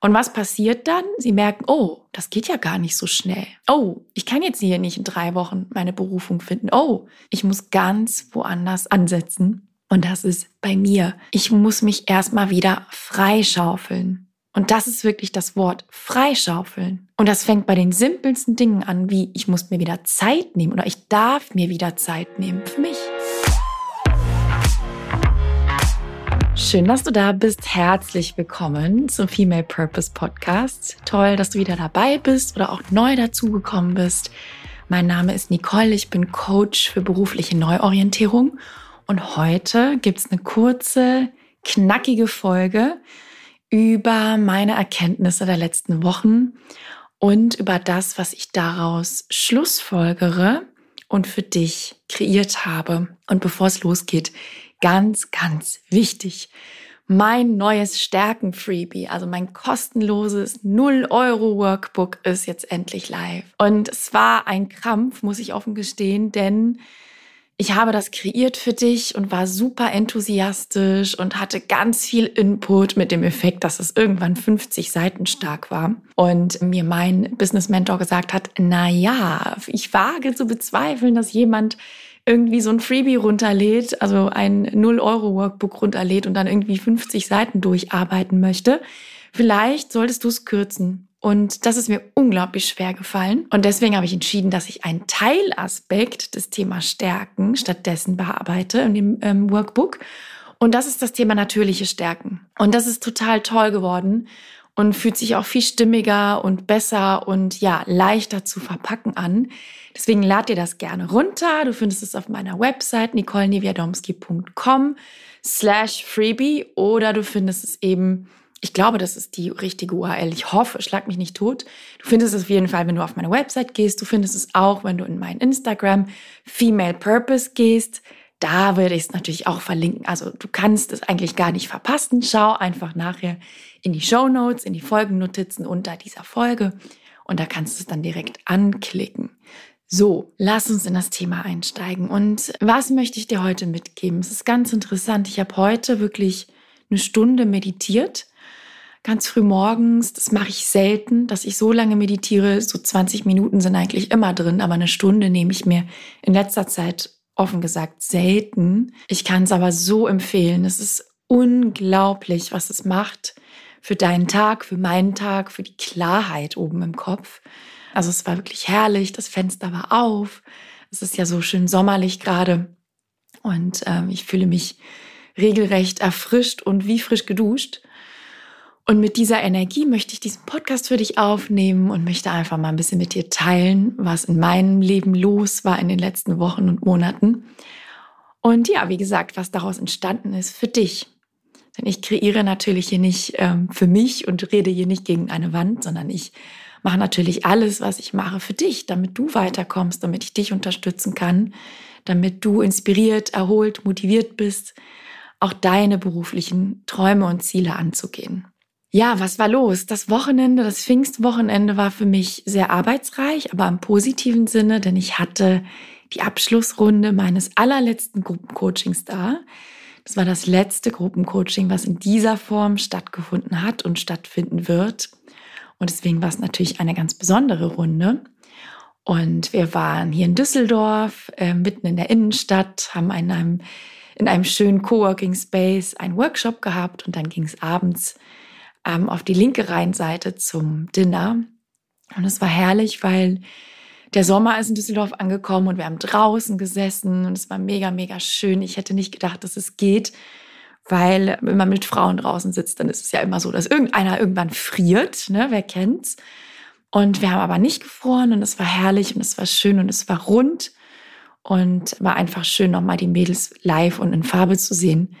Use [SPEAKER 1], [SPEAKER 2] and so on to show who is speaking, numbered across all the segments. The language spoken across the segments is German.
[SPEAKER 1] Und was passiert dann? Sie merken, oh, das geht ja gar nicht so schnell. Oh, ich kann jetzt hier nicht in drei Wochen meine Berufung finden. Oh, ich muss ganz woanders ansetzen. Und das ist bei mir. Ich muss mich erstmal wieder freischaufeln. Und das ist wirklich das Wort freischaufeln. Und das fängt bei den simpelsten Dingen an, wie ich muss mir wieder Zeit nehmen oder ich darf mir wieder Zeit nehmen für mich. Schön, dass du da bist. Herzlich willkommen zum Female Purpose Podcast. Toll, dass du wieder dabei bist oder auch neu dazugekommen bist. Mein Name ist Nicole, ich bin Coach für berufliche Neuorientierung und heute gibt es eine kurze, knackige Folge über meine Erkenntnisse der letzten Wochen und über das, was ich daraus schlussfolgere und für dich kreiert habe. Und bevor es losgeht, ganz, ganz wichtig. Mein neues Stärken-Freebie, also mein kostenloses 0-Euro-Workbook ist jetzt endlich live. Und es war ein Krampf, muss ich offen gestehen, denn ich habe das kreiert für dich und war super enthusiastisch und hatte ganz viel Input mit dem Effekt, dass es irgendwann 50 Seiten stark war. Und mir mein Business Mentor gesagt hat, na ja, ich wage zu bezweifeln, dass jemand irgendwie so ein Freebie runterlädt, also ein 0-Euro-Workbook runterlädt und dann irgendwie 50 Seiten durcharbeiten möchte, vielleicht solltest du es kürzen. Und das ist mir unglaublich schwer gefallen. Und deswegen habe ich entschieden, dass ich einen Teilaspekt des Themas Stärken stattdessen bearbeite in dem ähm, Workbook. Und das ist das Thema natürliche Stärken. Und das ist total toll geworden und fühlt sich auch viel stimmiger und besser und ja, leichter zu verpacken an. Deswegen lad dir das gerne runter. Du findest es auf meiner Website nicoleneviadomski.com slash freebie oder du findest es eben, ich glaube, das ist die richtige URL. Ich hoffe, schlag mich nicht tot. Du findest es auf jeden Fall, wenn du auf meine Website gehst. Du findest es auch, wenn du in mein Instagram Female Purpose gehst. Da würde ich es natürlich auch verlinken. Also du kannst es eigentlich gar nicht verpassen. Schau einfach nachher in die Show Notes, in die Folgennotizen unter dieser Folge und da kannst du es dann direkt anklicken. So, lass uns in das Thema einsteigen. Und was möchte ich dir heute mitgeben? Es ist ganz interessant. Ich habe heute wirklich eine Stunde meditiert. Ganz früh morgens. Das mache ich selten, dass ich so lange meditiere. So 20 Minuten sind eigentlich immer drin, aber eine Stunde nehme ich mir in letzter Zeit offen gesagt selten. Ich kann es aber so empfehlen. Es ist unglaublich, was es macht für deinen Tag, für meinen Tag, für die Klarheit oben im Kopf. Also es war wirklich herrlich, das Fenster war auf. Es ist ja so schön sommerlich gerade und ähm, ich fühle mich regelrecht erfrischt und wie frisch geduscht. Und mit dieser Energie möchte ich diesen Podcast für dich aufnehmen und möchte einfach mal ein bisschen mit dir teilen, was in meinem Leben los war in den letzten Wochen und Monaten. Und ja, wie gesagt, was daraus entstanden ist für dich. Denn ich kreiere natürlich hier nicht ähm, für mich und rede hier nicht gegen eine Wand, sondern ich mache natürlich alles, was ich mache, für dich, damit du weiterkommst, damit ich dich unterstützen kann, damit du inspiriert, erholt, motiviert bist, auch deine beruflichen Träume und Ziele anzugehen. Ja, was war los? Das Wochenende, das Pfingstwochenende war für mich sehr arbeitsreich, aber im positiven Sinne, denn ich hatte die Abschlussrunde meines allerletzten Gruppencoachings da. Das war das letzte Gruppencoaching, was in dieser Form stattgefunden hat und stattfinden wird. Und deswegen war es natürlich eine ganz besondere Runde. Und wir waren hier in Düsseldorf, äh, mitten in der Innenstadt, haben in einem, in einem schönen Coworking Space einen Workshop gehabt und dann ging es abends ähm, auf die linke Rheinseite zum Dinner. Und es war herrlich, weil der Sommer ist in Düsseldorf angekommen und wir haben draußen gesessen und es war mega, mega schön. Ich hätte nicht gedacht, dass es geht, weil wenn man mit Frauen draußen sitzt, dann ist es ja immer so, dass irgendeiner irgendwann friert, ne? Wer kennt's? Und wir haben aber nicht gefroren und es war herrlich und es war schön und es war rund und war einfach schön, nochmal die Mädels live und in Farbe zu sehen,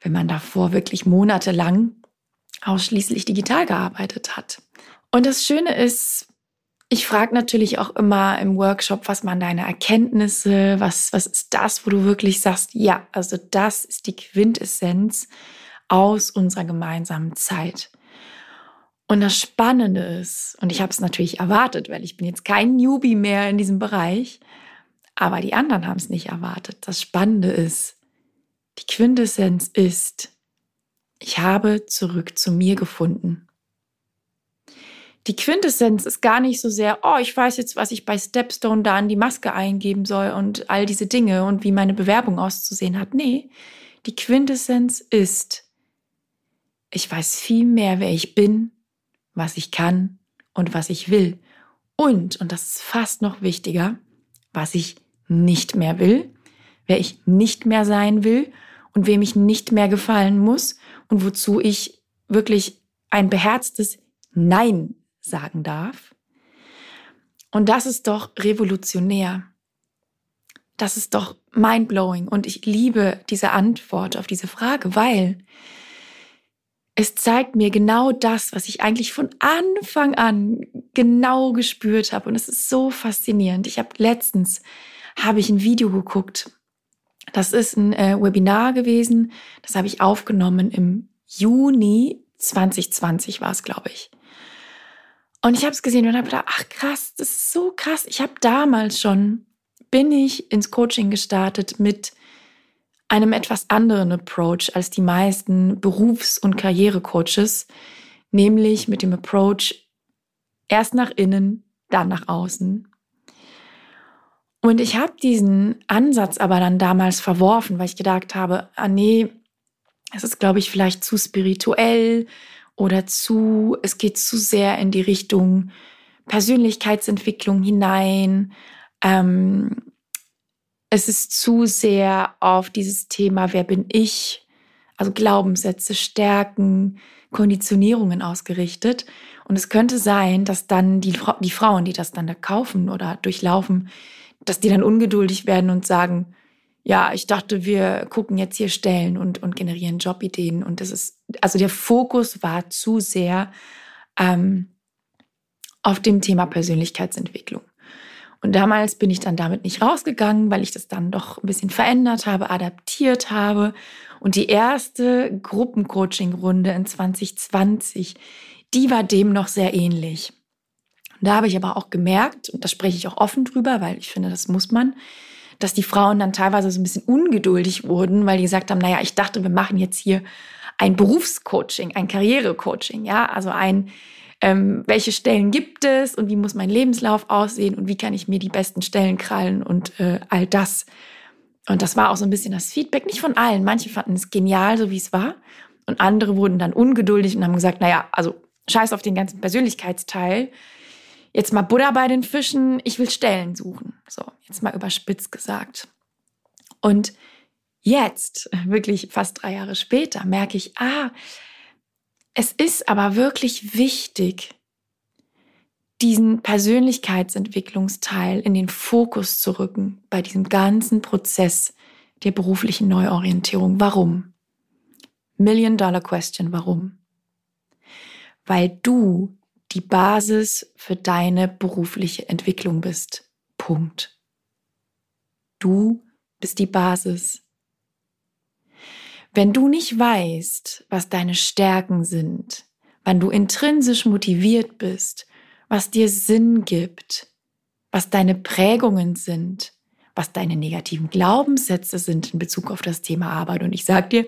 [SPEAKER 1] wenn man davor wirklich monatelang ausschließlich digital gearbeitet hat. Und das Schöne ist, ich frage natürlich auch immer im Workshop, was waren deine Erkenntnisse, was, was ist das, wo du wirklich sagst, ja, also das ist die Quintessenz aus unserer gemeinsamen Zeit. Und das Spannende ist, und ich habe es natürlich erwartet, weil ich bin jetzt kein Newbie mehr in diesem Bereich, aber die anderen haben es nicht erwartet. Das Spannende ist, die Quintessenz ist, ich habe zurück zu mir gefunden. die Quintessenz ist gar nicht so sehr, oh, ich weiß jetzt, was ich bei Stepstone da an die Maske eingeben soll und all diese Dinge und wie meine Bewerbung auszusehen hat. Nee, die Quintessenz ist, ich weiß viel mehr, wer ich bin, was ich kann und was ich will. Und, und das ist fast noch wichtiger, was ich nicht mehr will, wer ich nicht mehr sein will und wem ich nicht mehr gefallen muss und wozu ich wirklich ein beherztes Nein sagen darf. Und das ist doch revolutionär. Das ist doch mindblowing. Und ich liebe diese Antwort auf diese Frage, weil es zeigt mir genau das, was ich eigentlich von Anfang an genau gespürt habe. Und es ist so faszinierend. Ich habe letztens habe ich ein Video geguckt. Das ist ein äh, Webinar gewesen. Das habe ich aufgenommen im Juni 2020 war es, glaube ich. Und ich habe es gesehen und habe gedacht, ach krass, das ist so krass. Ich habe damals schon, bin ich ins Coaching gestartet mit einem etwas anderen Approach als die meisten Berufs- und Karrierecoaches, nämlich mit dem Approach erst nach innen, dann nach außen. Und ich habe diesen Ansatz aber dann damals verworfen, weil ich gedacht habe, ah nee, es ist, glaube ich, vielleicht zu spirituell oder zu, es geht zu sehr in die Richtung Persönlichkeitsentwicklung hinein. Ähm, es ist zu sehr auf dieses Thema, wer bin ich, also Glaubenssätze, Stärken, Konditionierungen ausgerichtet. Und es könnte sein, dass dann die, die Frauen, die das dann da kaufen oder durchlaufen, dass die dann ungeduldig werden und sagen, ja, ich dachte, wir gucken jetzt hier Stellen und, und generieren Jobideen. Und das ist, also der Fokus war zu sehr ähm, auf dem Thema Persönlichkeitsentwicklung. Und damals bin ich dann damit nicht rausgegangen, weil ich das dann doch ein bisschen verändert habe, adaptiert habe. Und die erste Gruppencoaching-Runde in 2020, die war dem noch sehr ähnlich. Und da habe ich aber auch gemerkt, und da spreche ich auch offen drüber, weil ich finde, das muss man, dass die Frauen dann teilweise so ein bisschen ungeduldig wurden, weil die gesagt haben, naja, ich dachte, wir machen jetzt hier ein Berufscoaching, ein Karrierecoaching, ja, also ein, ähm, welche Stellen gibt es und wie muss mein Lebenslauf aussehen und wie kann ich mir die besten Stellen krallen und äh, all das. Und das war auch so ein bisschen das Feedback, nicht von allen. Manche fanden es genial, so wie es war. Und andere wurden dann ungeduldig und haben gesagt, naja, also scheiß auf den ganzen Persönlichkeitsteil jetzt mal Buddha bei den Fischen, ich will Stellen suchen. So, jetzt mal überspitzt gesagt. Und jetzt, wirklich fast drei Jahre später, merke ich, ah, es ist aber wirklich wichtig, diesen Persönlichkeitsentwicklungsteil in den Fokus zu rücken bei diesem ganzen Prozess der beruflichen Neuorientierung. Warum? Million Dollar Question, warum? Weil du die Basis für deine berufliche Entwicklung bist. Punkt. Du bist die Basis. Wenn du nicht weißt, was deine Stärken sind, wann du intrinsisch motiviert bist, was dir Sinn gibt, was deine Prägungen sind, was deine negativen Glaubenssätze sind in Bezug auf das Thema Arbeit. Und ich sage dir,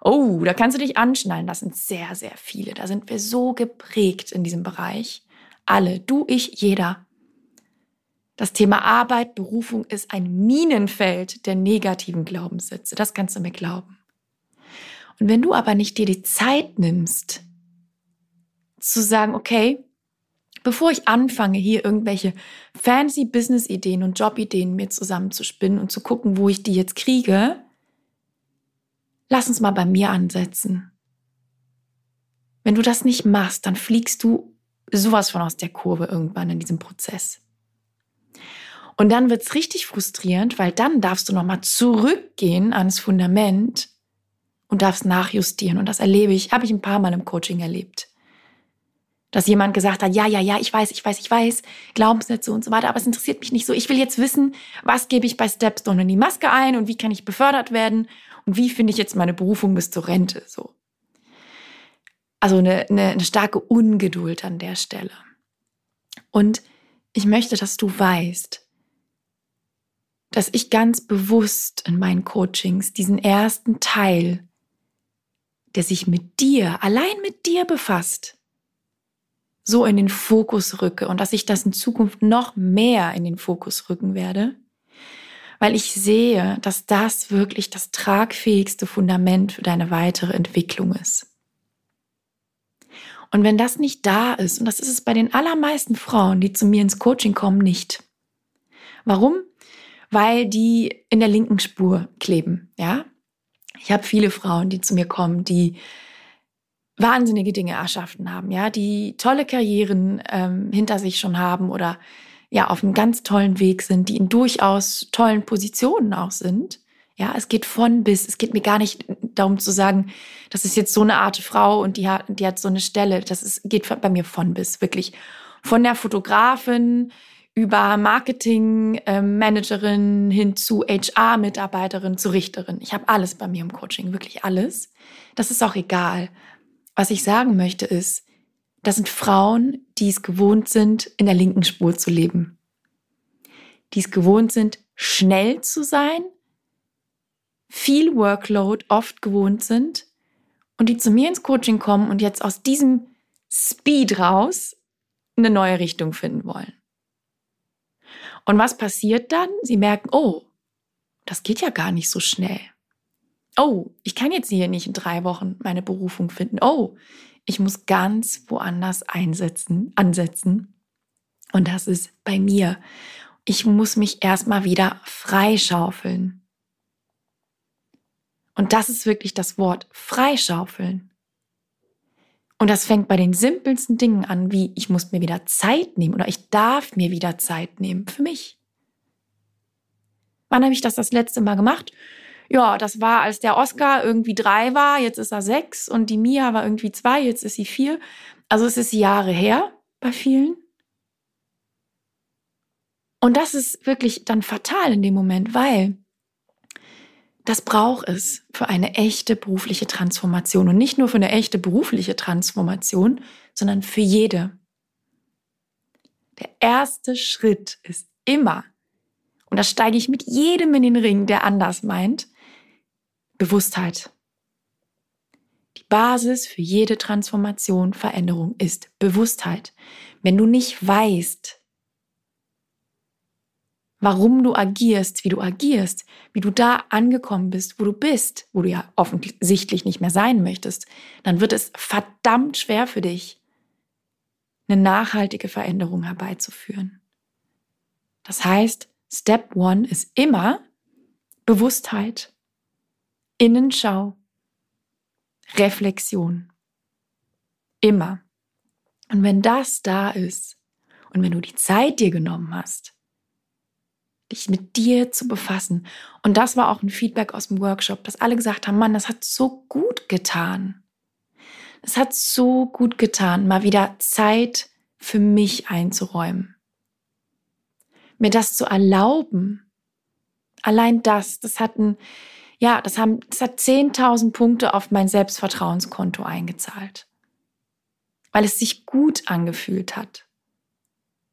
[SPEAKER 1] Oh, da kannst du dich anschnallen. Das sind sehr, sehr viele. Da sind wir so geprägt in diesem Bereich. Alle, du, ich, jeder. Das Thema Arbeit, Berufung ist ein Minenfeld der negativen Glaubenssätze. Das kannst du mir glauben. Und wenn du aber nicht dir die Zeit nimmst, zu sagen, okay, bevor ich anfange, hier irgendwelche fancy Business-Ideen und Job-Ideen mir zusammenzuspinnen und zu gucken, wo ich die jetzt kriege, lass uns mal bei mir ansetzen. Wenn du das nicht machst, dann fliegst du sowas von aus der Kurve irgendwann in diesem Prozess. Und dann wird's richtig frustrierend, weil dann darfst du nochmal zurückgehen ans Fundament und darfst nachjustieren. Und das erlebe ich, habe ich ein paar Mal im Coaching erlebt. Dass jemand gesagt hat, ja, ja, ja, ich weiß, ich weiß, ich weiß, Glaubenssätze und so weiter, aber es interessiert mich nicht so. Ich will jetzt wissen, was gebe ich bei Stepstone in die Maske ein und wie kann ich befördert werden und wie finde ich jetzt meine Berufung bis zur Rente? So. Also eine, eine, eine starke Ungeduld an der Stelle. Und ich möchte, dass du weißt, dass ich ganz bewusst in meinen Coachings diesen ersten Teil, der sich mit dir, allein mit dir befasst, so in den Fokus rücke und dass ich das in Zukunft noch mehr in den Fokus rücken werde, weil ich sehe, dass das wirklich das tragfähigste Fundament für deine weitere Entwicklung ist. Und wenn das nicht da ist, und das ist es bei den allermeisten Frauen, die zu mir ins Coaching kommen, nicht. Warum? Weil die in der linken Spur kleben, ja? Ich habe viele Frauen, die zu mir kommen, die wahnsinnige Dinge erschaffen haben, ja, die tolle Karrieren ähm, hinter sich schon haben oder ja auf einem ganz tollen Weg sind, die in durchaus tollen Positionen auch sind. Ja, es geht von bis. Es geht mir gar nicht darum zu sagen, das ist jetzt so eine Art Frau und die hat, die hat so eine Stelle. Das ist, geht bei mir von bis, wirklich. Von der Fotografin über Marketing-Managerin ähm, hin zu HR-Mitarbeiterin zu Richterin. Ich habe alles bei mir im Coaching, wirklich alles. Das ist auch egal. Was ich sagen möchte ist, das sind Frauen, die es gewohnt sind, in der linken Spur zu leben. Die es gewohnt sind, schnell zu sein, viel Workload oft gewohnt sind und die zu mir ins Coaching kommen und jetzt aus diesem Speed raus eine neue Richtung finden wollen. Und was passiert dann? Sie merken, oh, das geht ja gar nicht so schnell. Oh, ich kann jetzt hier nicht in drei Wochen meine Berufung finden. Oh, ich muss ganz woanders einsetzen, ansetzen. Und das ist bei mir. Ich muss mich erstmal wieder freischaufeln. Und das ist wirklich das Wort freischaufeln. Und das fängt bei den simpelsten Dingen an, wie ich muss mir wieder Zeit nehmen oder ich darf mir wieder Zeit nehmen für mich. Wann habe ich das das letzte Mal gemacht? Ja, das war, als der Oscar irgendwie drei war, jetzt ist er sechs und die Mia war irgendwie zwei, jetzt ist sie vier. Also es ist Jahre her bei vielen. Und das ist wirklich dann fatal in dem Moment, weil das braucht es für eine echte berufliche Transformation. Und nicht nur für eine echte berufliche Transformation, sondern für jede. Der erste Schritt ist immer, und da steige ich mit jedem in den Ring, der anders meint, Bewusstheit. Die Basis für jede Transformation, Veränderung ist Bewusstheit. Wenn du nicht weißt, warum du agierst, wie du agierst, wie du da angekommen bist, wo du bist, wo du ja offensichtlich nicht mehr sein möchtest, dann wird es verdammt schwer für dich, eine nachhaltige Veränderung herbeizuführen. Das heißt, Step One ist immer Bewusstheit. Innenschau, Reflexion. Immer. Und wenn das da ist und wenn du die Zeit dir genommen hast, dich mit dir zu befassen, und das war auch ein Feedback aus dem Workshop, dass alle gesagt haben, Mann, das hat so gut getan. Es hat so gut getan, mal wieder Zeit für mich einzuräumen. Mir das zu erlauben. Allein das, das hat ein, ja, das, haben, das hat 10.000 Punkte auf mein Selbstvertrauenskonto eingezahlt. Weil es sich gut angefühlt hat.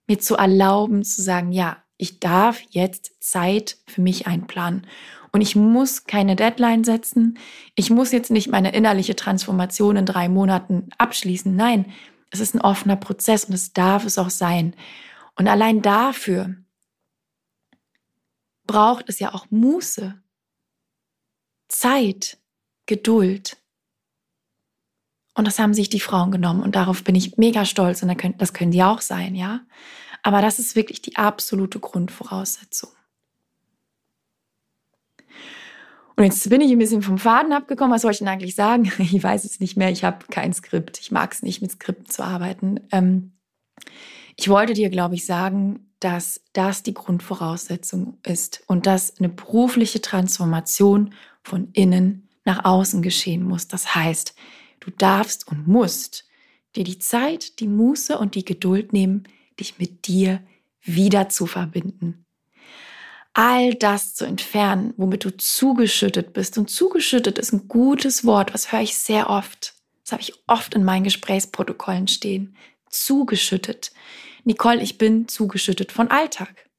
[SPEAKER 1] Mir zu erlauben, zu sagen, ja, ich darf jetzt Zeit für mich einplanen. Und ich muss keine Deadline setzen. Ich muss jetzt nicht meine innerliche Transformation in drei Monaten abschließen. Nein, es ist ein offener Prozess und es darf es auch sein. Und allein dafür braucht es ja auch Muße. Zeit, Geduld. Und das haben sich die Frauen genommen und darauf bin ich mega stolz und das können die auch sein, ja. Aber das ist wirklich die absolute Grundvoraussetzung. Und jetzt bin ich ein bisschen vom Faden abgekommen. Was soll ich denn eigentlich sagen? Ich weiß es nicht mehr. Ich habe kein Skript. Ich mag es nicht, mit Skripten zu arbeiten. Ähm, ich wollte dir, glaube ich, sagen, dass das die Grundvoraussetzung ist und dass eine berufliche Transformation von innen nach außen geschehen muss. Das heißt, du darfst und musst dir die Zeit, die Muße und die Geduld nehmen, dich mit dir wieder zu verbinden. All das zu entfernen, womit du zugeschüttet bist. Und zugeschüttet ist ein gutes Wort, was höre ich sehr oft. Das habe ich oft in meinen Gesprächsprotokollen stehen. Zugeschüttet. Nicole, ich bin zugeschüttet von Alltag.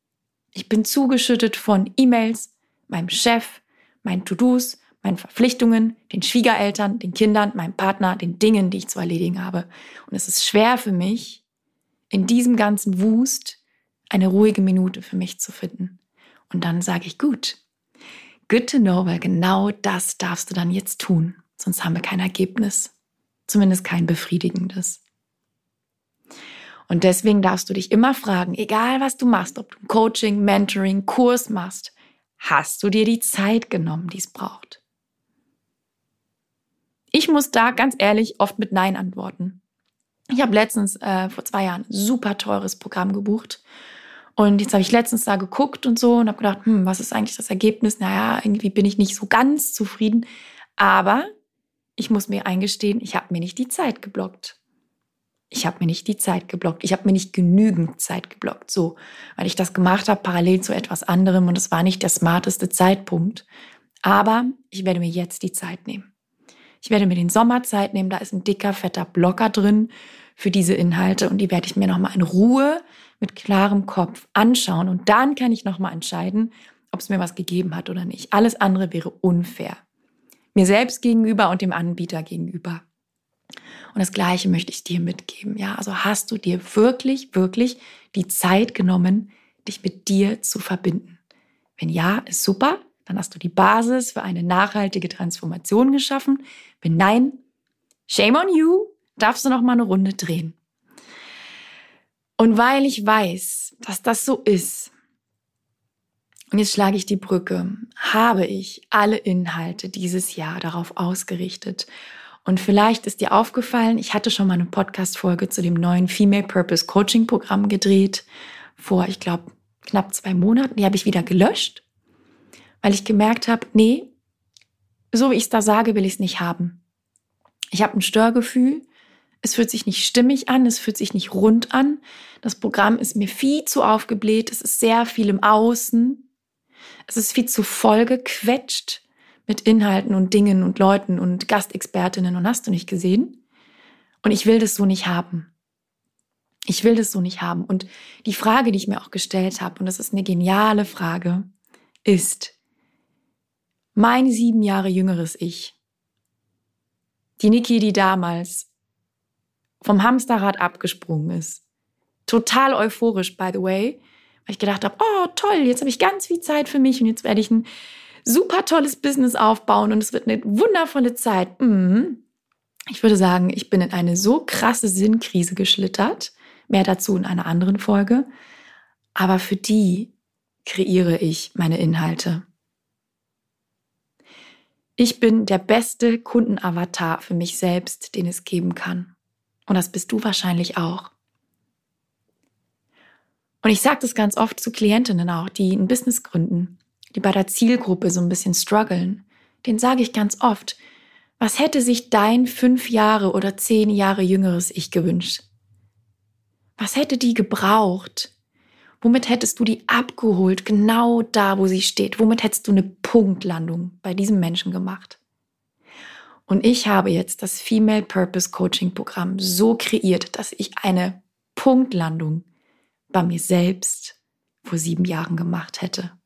[SPEAKER 1] Ich bin zugeschüttet von E-Mails, meinem Chef, meinen To-Dos, meinen Verpflichtungen, den Schwiegereltern, den Kindern, meinem Partner, den Dingen, die ich zu erledigen habe. Und es ist schwer für mich, in diesem ganzen Wust eine ruhige Minute für mich zu finden. Und dann sage ich, gut, good to know, weil genau das darfst du dann jetzt tun. Sonst haben wir kein Ergebnis. Zumindest kein befriedigendes. Und deswegen darfst du dich immer fragen, egal was du machst, ob du Coaching, Mentoring, Kurs machst, hast du dir die Zeit genommen, die es braucht? Ich muss da ganz ehrlich oft mit Nein antworten. Ich habe letztens äh, vor zwei Jahren ein super teures Programm gebucht. Und jetzt habe ich letztens da geguckt und so und habe gedacht, hm, was ist eigentlich das Ergebnis? Naja, irgendwie bin ich nicht so ganz zufrieden. Aber ich muss mir eingestehen, ich habe mir nicht die Zeit geblockt. Ich habe mir nicht die Zeit geblockt. Ich habe mir nicht genügend Zeit geblockt. So, weil ich das gemacht habe parallel zu etwas anderem und es war nicht der smarteste Zeitpunkt. Aber ich werde mir jetzt die Zeit nehmen. Ich werde mir den Sommer Zeit nehmen. Da ist ein dicker, fetter Blocker drin für diese Inhalte und die werde ich mir nochmal in Ruhe mit klarem Kopf anschauen und dann kann ich nochmal entscheiden, ob es mir was gegeben hat oder nicht. Alles andere wäre unfair. Mir selbst gegenüber und dem Anbieter gegenüber. Und das Gleiche möchte ich dir mitgeben. Ja, also hast du dir wirklich, wirklich die Zeit genommen, dich mit dir zu verbinden? Wenn ja, ist super. Dann hast du die Basis für eine nachhaltige Transformation geschaffen. Wenn nein, shame on you darfst du noch mal eine Runde drehen. Und weil ich weiß, dass das so ist, und jetzt schlage ich die Brücke, habe ich alle Inhalte dieses Jahr darauf ausgerichtet. Und vielleicht ist dir aufgefallen, ich hatte schon mal eine Podcast-Folge zu dem neuen Female Purpose Coaching Programm gedreht, vor, ich glaube, knapp zwei Monaten. Die habe ich wieder gelöscht, weil ich gemerkt habe, nee, so wie ich es da sage, will ich es nicht haben. Ich habe ein Störgefühl es fühlt sich nicht stimmig an, es fühlt sich nicht rund an. Das Programm ist mir viel zu aufgebläht, es ist sehr viel im Außen. Es ist viel zu vollgequetscht mit Inhalten und Dingen und Leuten und Gastexpertinnen und hast du nicht gesehen? Und ich will das so nicht haben. Ich will das so nicht haben. Und die Frage, die ich mir auch gestellt habe, und das ist eine geniale Frage, ist, mein sieben Jahre jüngeres Ich, die Niki, die damals vom Hamsterrad abgesprungen ist. Total euphorisch, by the way, weil ich gedacht habe, oh toll, jetzt habe ich ganz viel Zeit für mich und jetzt werde ich ein super tolles Business aufbauen und es wird eine wundervolle Zeit. Mhm. Ich würde sagen, ich bin in eine so krasse Sinnkrise geschlittert. Mehr dazu in einer anderen Folge. Aber für die kreiere ich meine Inhalte. Ich bin der beste Kundenavatar für mich selbst, den es geben kann. Und das bist du wahrscheinlich auch. Und ich sage das ganz oft zu Klientinnen auch, die ein Business gründen, die bei der Zielgruppe so ein bisschen strugglen. Den sage ich ganz oft, was hätte sich dein fünf Jahre oder zehn Jahre jüngeres Ich gewünscht? Was hätte die gebraucht? Womit hättest du die abgeholt, genau da, wo sie steht? Womit hättest du eine Punktlandung bei diesem Menschen gemacht? Und ich habe jetzt das Female Purpose Coaching Programm so kreiert, dass ich eine Punktlandung bei mir selbst vor sieben Jahren gemacht hätte.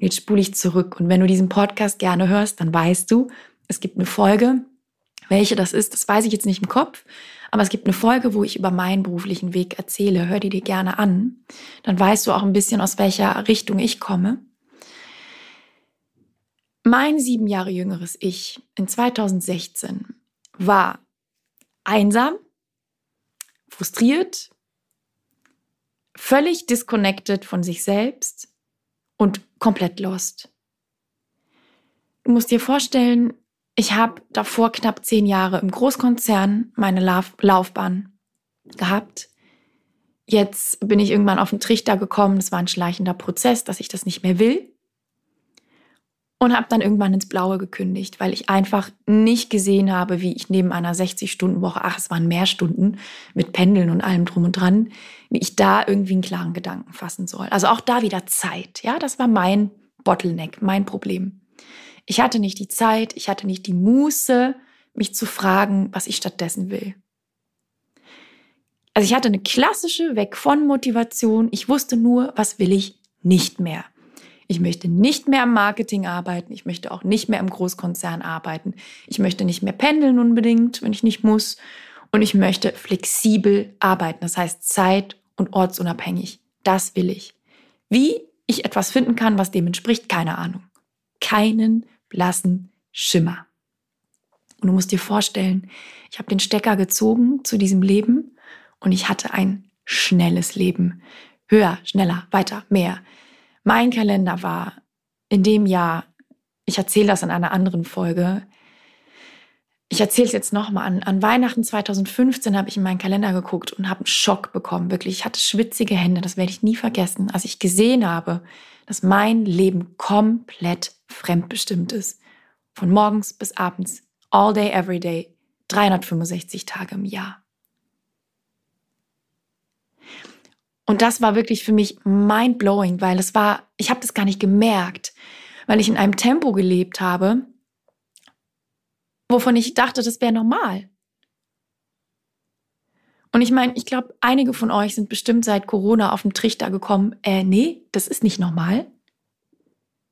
[SPEAKER 1] Jetzt spule ich zurück. Und wenn du diesen Podcast gerne hörst, dann weißt du, es gibt eine Folge. Welche das ist, das weiß ich jetzt nicht im Kopf. Aber es gibt eine Folge, wo ich über meinen beruflichen Weg erzähle. Hör die dir gerne an. Dann weißt du auch ein bisschen, aus welcher Richtung ich komme. Mein sieben Jahre jüngeres Ich in 2016 war einsam, frustriert, völlig disconnected von sich selbst und komplett lost. Du musst dir vorstellen, ich habe davor knapp zehn Jahre im Großkonzern meine Lauf Laufbahn gehabt. Jetzt bin ich irgendwann auf den Trichter gekommen. Es war ein schleichender Prozess, dass ich das nicht mehr will und habe dann irgendwann ins Blaue gekündigt, weil ich einfach nicht gesehen habe, wie ich neben einer 60-Stunden-Woche, ach, es waren mehr Stunden mit Pendeln und allem drum und dran, wie ich da irgendwie einen klaren Gedanken fassen soll. Also auch da wieder Zeit. Ja, das war mein Bottleneck, mein Problem. Ich hatte nicht die Zeit, ich hatte nicht die Muße, mich zu fragen, was ich stattdessen will. Also ich hatte eine klassische Weg von Motivation. Ich wusste nur, was will ich nicht mehr. Ich möchte nicht mehr im Marketing arbeiten. Ich möchte auch nicht mehr im Großkonzern arbeiten. Ich möchte nicht mehr pendeln unbedingt, wenn ich nicht muss. Und ich möchte flexibel arbeiten, das heißt zeit- und ortsunabhängig. Das will ich. Wie ich etwas finden kann, was dem entspricht, keine Ahnung. Keinen blassen Schimmer. Und du musst dir vorstellen, ich habe den Stecker gezogen zu diesem Leben und ich hatte ein schnelles Leben. Höher, schneller, weiter, mehr. Mein Kalender war in dem Jahr, ich erzähle das in einer anderen Folge, ich erzähle es jetzt nochmal an. An Weihnachten 2015 habe ich in meinen Kalender geguckt und habe einen Schock bekommen. Wirklich, ich hatte schwitzige Hände, das werde ich nie vergessen, als ich gesehen habe, dass mein Leben komplett fremdbestimmt ist. Von morgens bis abends, all day, every day, 365 Tage im Jahr. Und das war wirklich für mich mind blowing, weil es war, ich habe das gar nicht gemerkt, weil ich in einem Tempo gelebt habe, wovon ich dachte, das wäre normal. Und ich meine, ich glaube, einige von euch sind bestimmt seit Corona auf den Trichter gekommen, äh, nee, das ist nicht normal.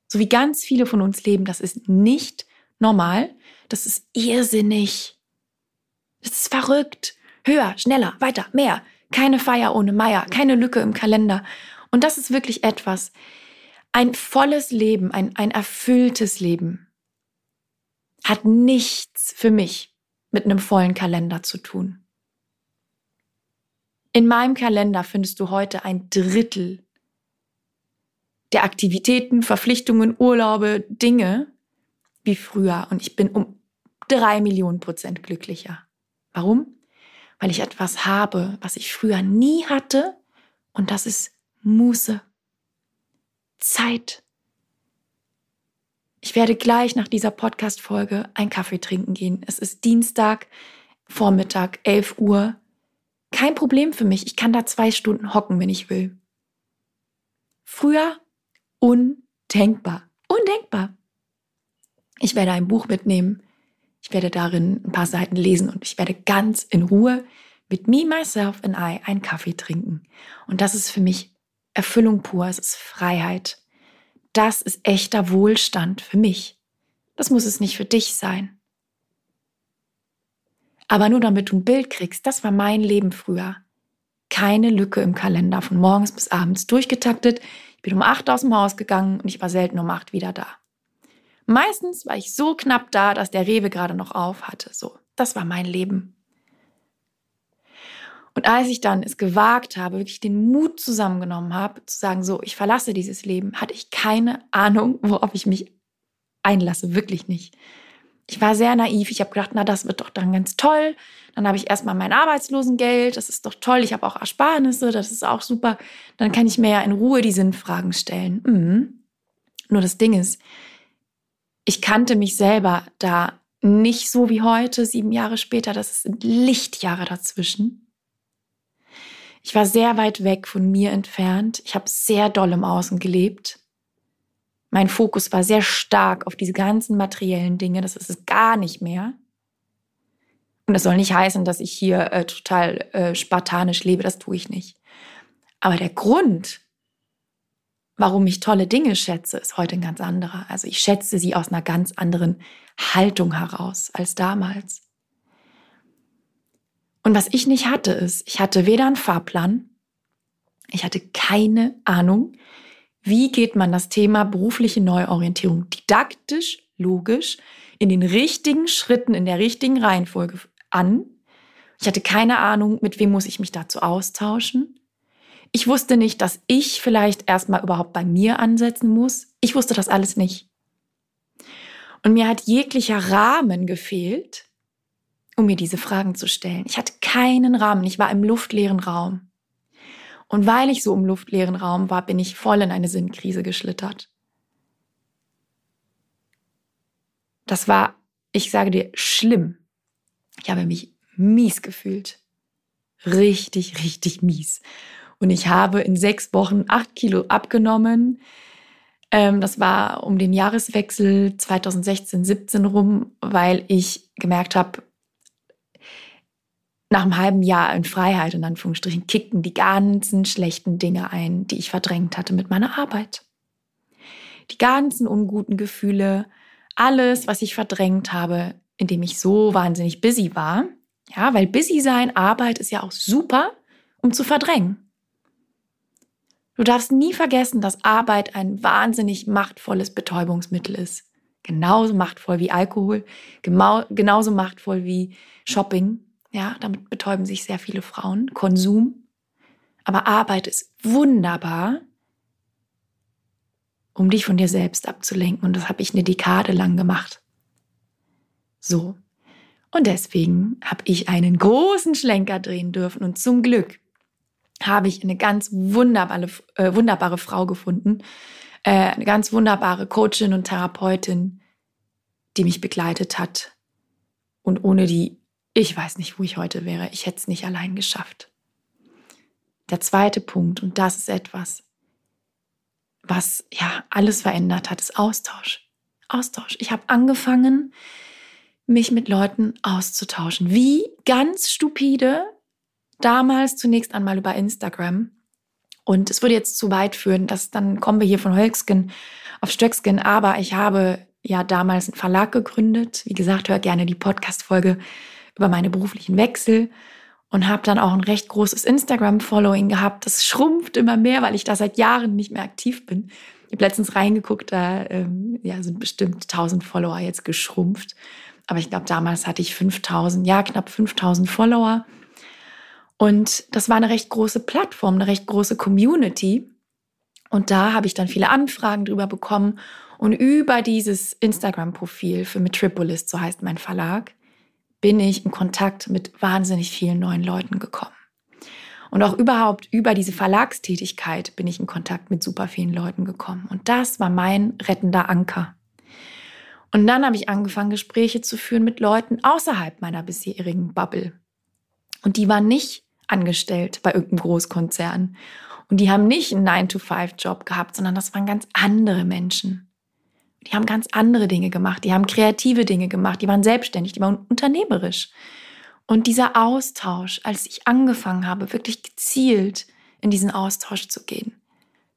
[SPEAKER 1] So wie ganz viele von uns leben, das ist nicht normal. Das ist irrsinnig. Das ist verrückt. Höher, schneller, weiter, mehr. Keine Feier ohne Meier, keine Lücke im Kalender. Und das ist wirklich etwas. Ein volles Leben, ein, ein erfülltes Leben hat nichts für mich mit einem vollen Kalender zu tun. In meinem Kalender findest du heute ein Drittel der Aktivitäten, Verpflichtungen, Urlaube, Dinge wie früher. Und ich bin um drei Millionen Prozent glücklicher. Warum? Weil ich etwas habe, was ich früher nie hatte, und das ist Muße. Zeit. Ich werde gleich nach dieser Podcast-Folge einen Kaffee trinken gehen. Es ist Dienstag, Vormittag, 11 Uhr. Kein Problem für mich. Ich kann da zwei Stunden hocken, wenn ich will. Früher undenkbar. Undenkbar. Ich werde ein Buch mitnehmen, ich werde darin ein paar Seiten lesen und ich werde ganz in Ruhe mit me, myself and I einen Kaffee trinken. Und das ist für mich Erfüllung pur, es ist Freiheit. Das ist echter Wohlstand für mich. Das muss es nicht für dich sein. Aber nur damit du ein Bild kriegst, das war mein Leben früher. Keine Lücke im Kalender, von morgens bis abends durchgetaktet. Ich bin um acht aus dem Haus gegangen und ich war selten um acht wieder da. Meistens war ich so knapp da, dass der Rewe gerade noch auf hatte. So, das war mein Leben. Und als ich dann es gewagt habe, wirklich den Mut zusammengenommen habe, zu sagen, so, ich verlasse dieses Leben, hatte ich keine Ahnung, worauf ich mich einlasse, wirklich nicht. Ich war sehr naiv. Ich habe gedacht, na, das wird doch dann ganz toll. Dann habe ich erstmal mein Arbeitslosengeld. Das ist doch toll. Ich habe auch Ersparnisse. Das ist auch super. Dann kann ich mir ja in Ruhe die Sinnfragen stellen. Mhm. Nur das Ding ist, ich kannte mich selber da nicht so wie heute, sieben Jahre später. Das sind Lichtjahre dazwischen. Ich war sehr weit weg von mir entfernt. Ich habe sehr doll im Außen gelebt. Mein Fokus war sehr stark auf diese ganzen materiellen Dinge. Das ist es gar nicht mehr. Und das soll nicht heißen, dass ich hier äh, total äh, spartanisch lebe. Das tue ich nicht. Aber der Grund, warum ich tolle Dinge schätze, ist heute ein ganz anderer. Also ich schätze sie aus einer ganz anderen Haltung heraus als damals. Und was ich nicht hatte, ist, ich hatte weder einen Fahrplan, ich hatte keine Ahnung, wie geht man das Thema berufliche Neuorientierung didaktisch, logisch, in den richtigen Schritten, in der richtigen Reihenfolge an. Ich hatte keine Ahnung, mit wem muss ich mich dazu austauschen. Ich wusste nicht, dass ich vielleicht erstmal überhaupt bei mir ansetzen muss. Ich wusste das alles nicht. Und mir hat jeglicher Rahmen gefehlt, um mir diese Fragen zu stellen. Ich hatte keinen Rahmen. Ich war im luftleeren Raum. Und weil ich so im luftleeren Raum war, bin ich voll in eine Sinnkrise geschlittert. Das war, ich sage dir, schlimm. Ich habe mich mies gefühlt. Richtig, richtig mies. Und ich habe in sechs Wochen acht Kilo abgenommen. Ähm, das war um den Jahreswechsel 2016, 17 rum, weil ich gemerkt habe, nach einem halben Jahr in Freiheit, in Anführungsstrichen, kickten die ganzen schlechten Dinge ein, die ich verdrängt hatte mit meiner Arbeit. Die ganzen unguten Gefühle, alles, was ich verdrängt habe, indem ich so wahnsinnig busy war. Ja, weil busy sein, Arbeit ist ja auch super, um zu verdrängen. Du darfst nie vergessen, dass Arbeit ein wahnsinnig machtvolles Betäubungsmittel ist. Genauso machtvoll wie Alkohol, genau, genauso machtvoll wie Shopping. Ja, damit betäuben sich sehr viele Frauen. Konsum. Aber Arbeit ist wunderbar, um dich von dir selbst abzulenken. Und das habe ich eine Dekade lang gemacht. So. Und deswegen habe ich einen großen Schlenker drehen dürfen. Und zum Glück habe ich eine ganz wunderbare, äh, wunderbare Frau gefunden, äh, eine ganz wunderbare Coachin und Therapeutin, die mich begleitet hat. Und ohne die, ich weiß nicht, wo ich heute wäre. Ich hätte es nicht allein geschafft. Der zweite Punkt, und das ist etwas, was ja alles verändert hat, ist Austausch. Austausch. Ich habe angefangen, mich mit Leuten auszutauschen. Wie ganz stupide, damals zunächst einmal über Instagram. Und es würde jetzt zu weit führen, dass dann kommen wir hier von Holzgen auf Stöckskin. Aber ich habe ja damals einen Verlag gegründet. Wie gesagt, hör gerne die Podcast-Folge über meine beruflichen Wechsel und habe dann auch ein recht großes Instagram-Following gehabt. Das schrumpft immer mehr, weil ich da seit Jahren nicht mehr aktiv bin. Ich habe letztens reingeguckt, da ähm, ja, sind bestimmt 1000 Follower jetzt geschrumpft. Aber ich glaube, damals hatte ich 5000, ja, knapp 5000 Follower. Und das war eine recht große Plattform, eine recht große Community. Und da habe ich dann viele Anfragen drüber bekommen. Und über dieses Instagram-Profil für Metropolis, so heißt mein Verlag, bin ich in Kontakt mit wahnsinnig vielen neuen Leuten gekommen. Und auch überhaupt über diese Verlagstätigkeit bin ich in Kontakt mit super vielen Leuten gekommen. Und das war mein rettender Anker. Und dann habe ich angefangen, Gespräche zu führen mit Leuten außerhalb meiner bisherigen Bubble. Und die waren nicht angestellt bei irgendeinem Großkonzern. Und die haben nicht einen 9-to-5-Job gehabt, sondern das waren ganz andere Menschen. Die haben ganz andere Dinge gemacht, die haben kreative Dinge gemacht, die waren selbstständig, die waren unternehmerisch. Und dieser Austausch, als ich angefangen habe, wirklich gezielt in diesen Austausch zu gehen,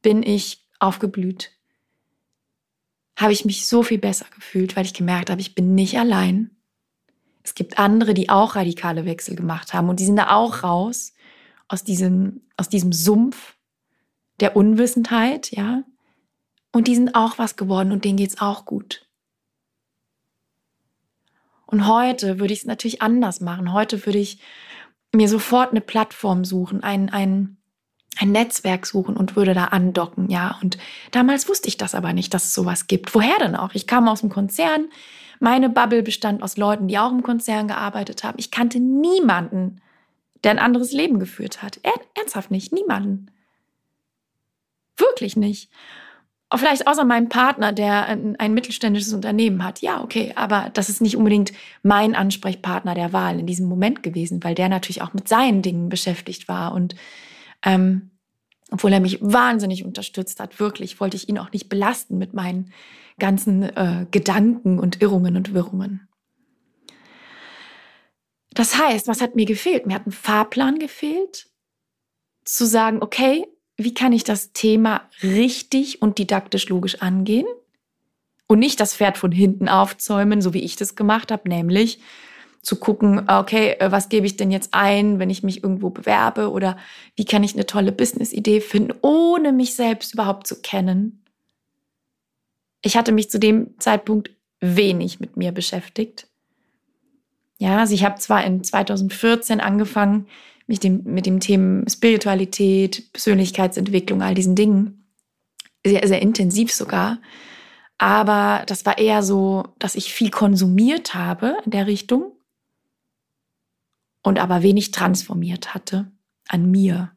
[SPEAKER 1] bin ich aufgeblüht habe ich mich so viel besser gefühlt, weil ich gemerkt habe, ich bin nicht allein. Es gibt andere, die auch radikale Wechsel gemacht haben und die sind da auch raus aus diesem, aus diesem Sumpf der Unwissenheit, ja. Und die sind auch was geworden und denen geht es auch gut. Und heute würde ich es natürlich anders machen. Heute würde ich mir sofort eine Plattform suchen, ein, ein, ein Netzwerk suchen und würde da andocken, ja. Und damals wusste ich das aber nicht, dass es sowas gibt. Woher denn auch? Ich kam aus dem Konzern. Meine Bubble bestand aus Leuten, die auch im Konzern gearbeitet haben. Ich kannte niemanden, der ein anderes Leben geführt hat. ernsthaft nicht, niemanden. Wirklich nicht. Vielleicht außer meinem Partner, der ein, ein, mittelständisches Unternehmen hat. Ja, okay, aber das ist nicht unbedingt mein Ansprechpartner der Wahl in diesem Moment gewesen, weil der natürlich auch mit seinen Dingen beschäftigt war und ähm, obwohl er mich wahnsinnig unterstützt hat, wirklich, wollte ich ihn auch nicht belasten mit meinen ganzen äh, Gedanken und Irrungen und Wirrungen. Das heißt, was hat mir gefehlt? Mir hat ein Fahrplan gefehlt, zu sagen, okay, wie kann ich das Thema richtig und didaktisch logisch angehen und nicht das Pferd von hinten aufzäumen, so wie ich das gemacht habe, nämlich zu gucken, okay, äh, was gebe ich denn jetzt ein, wenn ich mich irgendwo bewerbe oder wie kann ich eine tolle Business-Idee finden, ohne mich selbst überhaupt zu kennen. Ich hatte mich zu dem Zeitpunkt wenig mit mir beschäftigt. Ja, also ich habe zwar in 2014 angefangen, mich dem, mit dem Thema Spiritualität, Persönlichkeitsentwicklung, all diesen Dingen, sehr, sehr intensiv sogar. Aber das war eher so, dass ich viel konsumiert habe in der Richtung und aber wenig transformiert hatte an mir.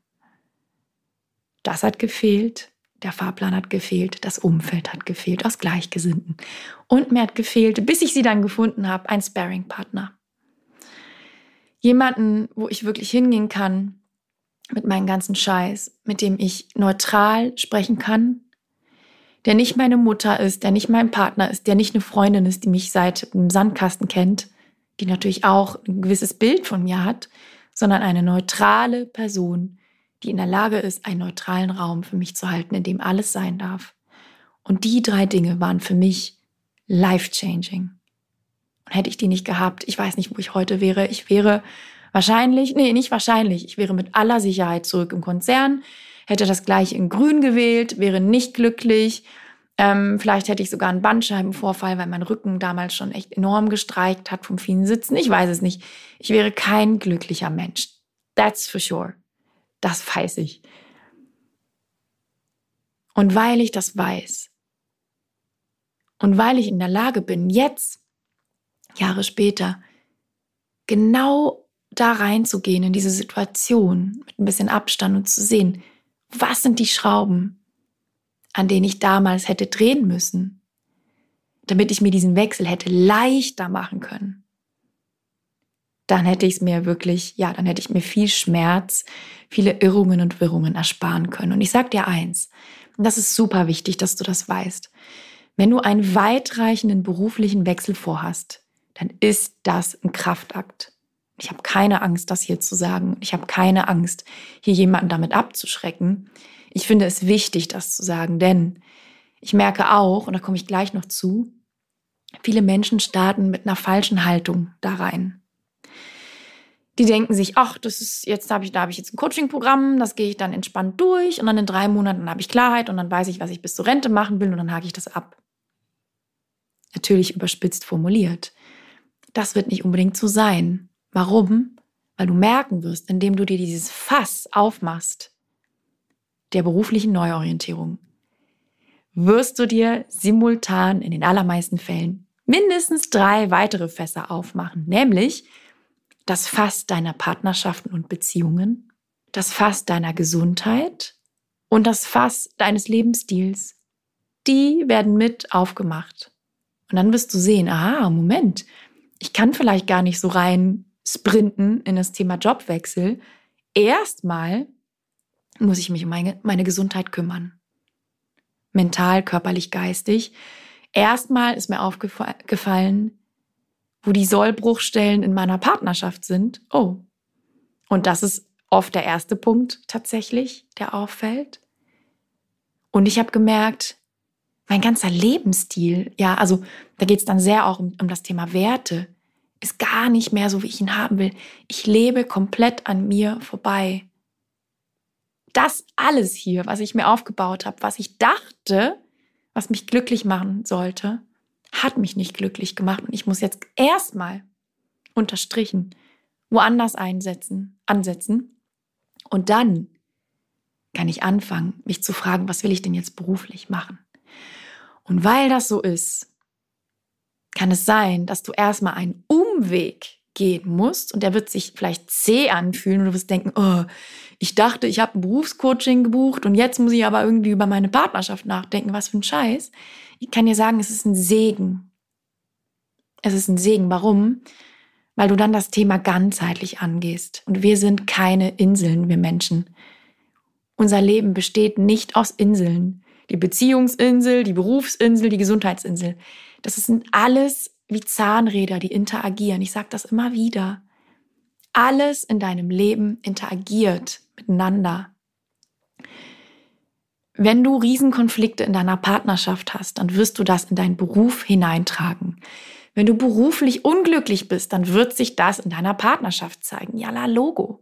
[SPEAKER 1] Das hat gefehlt, der Fahrplan hat gefehlt, das Umfeld hat gefehlt aus Gleichgesinnten. Und mir hat gefehlt, bis ich sie dann gefunden habe, ein Sparing-Partner. Jemanden, wo ich wirklich hingehen kann mit meinem ganzen Scheiß, mit dem ich neutral sprechen kann, der nicht meine Mutter ist, der nicht mein Partner ist, der nicht eine Freundin ist, die mich seit dem Sandkasten kennt, die natürlich auch ein gewisses Bild von mir hat, sondern eine neutrale Person, die in der Lage ist, einen neutralen Raum für mich zu halten, in dem alles sein darf. Und die drei Dinge waren für mich life-changing. Und hätte ich die nicht gehabt, ich weiß nicht, wo ich heute wäre. Ich wäre wahrscheinlich, nee, nicht wahrscheinlich, ich wäre mit aller Sicherheit zurück im Konzern, hätte das gleich in Grün gewählt, wäre nicht glücklich. Ähm, vielleicht hätte ich sogar einen Bandscheibenvorfall, weil mein Rücken damals schon echt enorm gestreikt hat vom vielen Sitzen. Ich weiß es nicht. Ich wäre kein glücklicher Mensch. That's for sure. Das weiß ich. Und weil ich das weiß und weil ich in der Lage bin, jetzt, Jahre später, genau da reinzugehen in diese Situation mit ein bisschen Abstand und zu sehen, was sind die Schrauben, an denen ich damals hätte drehen müssen, damit ich mir diesen Wechsel hätte leichter machen können. Dann hätte ich es mir wirklich, ja, dann hätte ich mir viel Schmerz, viele Irrungen und Wirrungen ersparen können. Und ich sag dir eins, und das ist super wichtig, dass du das weißt. Wenn du einen weitreichenden beruflichen Wechsel vorhast, dann ist das ein Kraftakt. Ich habe keine Angst, das hier zu sagen. Ich habe keine Angst, hier jemanden damit abzuschrecken. Ich finde es wichtig, das zu sagen, denn ich merke auch, und da komme ich gleich noch zu, viele Menschen starten mit einer falschen Haltung da rein. Die denken sich, ach, das ist jetzt habe ich, da habe ich jetzt ein Coaching-Programm, das gehe ich dann entspannt durch und dann in drei Monaten habe ich Klarheit und dann weiß ich, was ich bis zur Rente machen will und dann hake ich das ab. Natürlich überspitzt formuliert. Das wird nicht unbedingt so sein. Warum? Weil du merken wirst, indem du dir dieses Fass aufmachst, der beruflichen Neuorientierung, wirst du dir simultan in den allermeisten Fällen mindestens drei weitere Fässer aufmachen, nämlich das Fass deiner Partnerschaften und Beziehungen, das Fass deiner Gesundheit und das Fass deines Lebensstils. Die werden mit aufgemacht. Und dann wirst du sehen, aha, Moment, ich kann vielleicht gar nicht so rein sprinten in das Thema Jobwechsel. Erstmal muss ich mich um meine, meine Gesundheit kümmern. Mental, körperlich, geistig. Erstmal ist mir aufgefallen, wo die Sollbruchstellen in meiner Partnerschaft sind. Oh. Und das ist oft der erste Punkt tatsächlich, der auffällt. Und ich habe gemerkt, mein ganzer Lebensstil, ja, also da geht es dann sehr auch um, um das Thema Werte ist gar nicht mehr so, wie ich ihn haben will. Ich lebe komplett an mir vorbei. Das alles hier, was ich mir aufgebaut habe, was ich dachte, was mich glücklich machen sollte, hat mich nicht glücklich gemacht. Und ich muss jetzt erstmal unterstrichen woanders einsetzen, ansetzen. Und dann kann ich anfangen, mich zu fragen, was will ich denn jetzt beruflich machen? Und weil das so ist, kann es sein, dass du erstmal einen Umweg gehen musst und der wird sich vielleicht zäh anfühlen und du wirst denken, oh, ich dachte, ich habe ein Berufscoaching gebucht und jetzt muss ich aber irgendwie über meine Partnerschaft nachdenken, was für ein Scheiß. Ich kann dir sagen, es ist ein Segen. Es ist ein Segen. Warum? Weil du dann das Thema ganzheitlich angehst. Und wir sind keine Inseln, wir Menschen. Unser Leben besteht nicht aus Inseln. Die Beziehungsinsel, die Berufsinsel, die Gesundheitsinsel. Das sind alles wie Zahnräder, die interagieren. Ich sage das immer wieder. Alles in deinem Leben interagiert miteinander. Wenn du Riesenkonflikte in deiner Partnerschaft hast, dann wirst du das in deinen Beruf hineintragen. Wenn du beruflich unglücklich bist, dann wird sich das in deiner Partnerschaft zeigen. Ja, la Logo.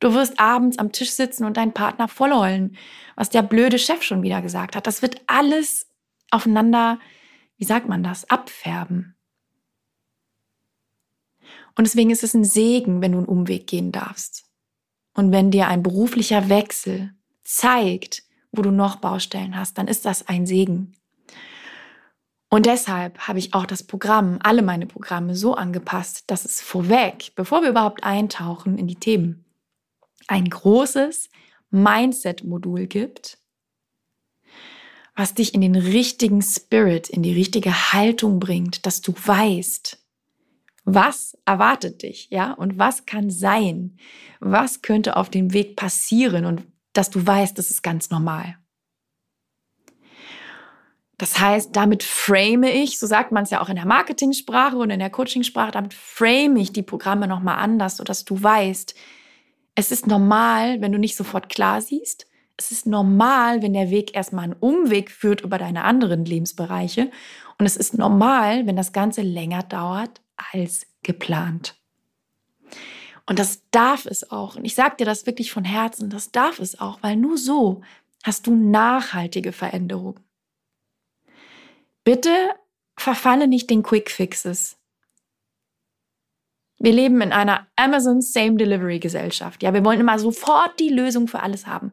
[SPEAKER 1] Du wirst abends am Tisch sitzen und deinen Partner vollheulen, was der blöde Chef schon wieder gesagt hat. Das wird alles aufeinander wie sagt man das, abfärben. Und deswegen ist es ein Segen, wenn du einen Umweg gehen darfst. Und wenn dir ein beruflicher Wechsel zeigt, wo du noch Baustellen hast, dann ist das ein Segen. Und deshalb habe ich auch das Programm, alle meine Programme so angepasst, dass es vorweg, bevor wir überhaupt eintauchen in die Themen, ein großes Mindset-Modul gibt, was dich in den richtigen Spirit, in die richtige Haltung bringt, dass du weißt, was erwartet dich, ja, und was kann sein, was könnte auf dem Weg passieren? Und dass du weißt, das ist ganz normal. Das heißt, damit frame ich, so sagt man es ja auch in der Marketingsprache und in der Coachingsprache, damit frame ich die Programme nochmal anders, sodass du weißt, es ist normal, wenn du nicht sofort klar siehst, es ist normal, wenn der Weg erstmal einen Umweg führt über deine anderen Lebensbereiche. Und es ist normal, wenn das Ganze länger dauert, als geplant. Und das darf es auch. Und ich sage dir das wirklich von Herzen, das darf es auch, weil nur so hast du nachhaltige Veränderungen. Bitte verfalle nicht den Quick Fixes. Wir leben in einer Amazon Same Delivery Gesellschaft. Ja, wir wollen immer sofort die Lösung für alles haben.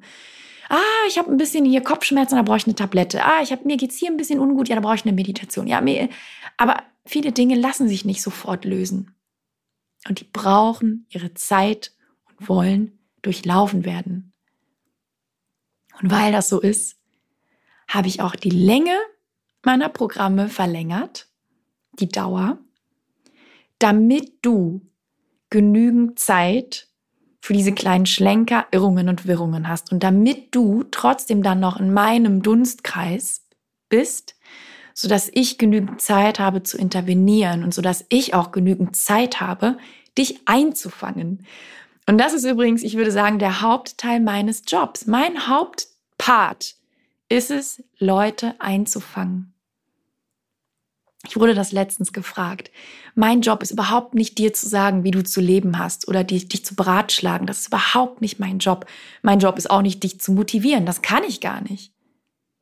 [SPEAKER 1] Ah, ich habe ein bisschen hier Kopfschmerzen, da brauche ich eine Tablette. Ah, ich habe mir geht's hier ein bisschen ungut, ja, da brauche ich eine Meditation. Ja, mir, aber viele Dinge lassen sich nicht sofort lösen. Und die brauchen ihre Zeit und wollen durchlaufen werden. Und weil das so ist, habe ich auch die Länge meiner Programme verlängert, die Dauer, damit du genügend Zeit für diese kleinen Schlenker, Irrungen und Wirrungen hast und damit du trotzdem dann noch in meinem Dunstkreis bist, sodass ich genügend Zeit habe zu intervenieren und sodass ich auch genügend Zeit habe, dich einzufangen. Und das ist übrigens, ich würde sagen, der Hauptteil meines Jobs. Mein Hauptpart ist es, Leute einzufangen. Ich wurde das letztens gefragt. Mein Job ist überhaupt nicht dir zu sagen, wie du zu leben hast oder dich, dich zu beratschlagen. Das ist überhaupt nicht mein Job. Mein Job ist auch nicht, dich zu motivieren. Das kann ich gar nicht.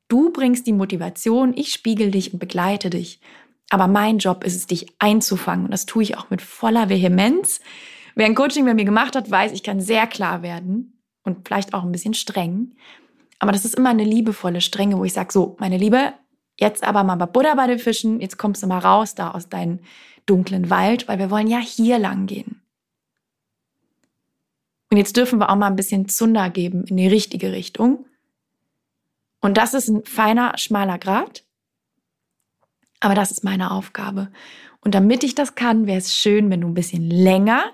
[SPEAKER 1] Du bringst die Motivation, ich spiegel dich und begleite dich. Aber mein Job ist es, dich einzufangen. Und das tue ich auch mit voller Vehemenz. Wer ein Coaching bei mir gemacht hat, weiß, ich kann sehr klar werden und vielleicht auch ein bisschen streng. Aber das ist immer eine liebevolle Strenge, wo ich sage, so, meine Liebe, jetzt aber mal Buddha bei den Fischen, jetzt kommst du mal raus da aus deinem dunklen Wald, weil wir wollen ja hier lang gehen. Und jetzt dürfen wir auch mal ein bisschen Zunder geben in die richtige Richtung. Und das ist ein feiner, schmaler Grat. Aber das ist meine Aufgabe. Und damit ich das kann, wäre es schön, wenn du ein bisschen länger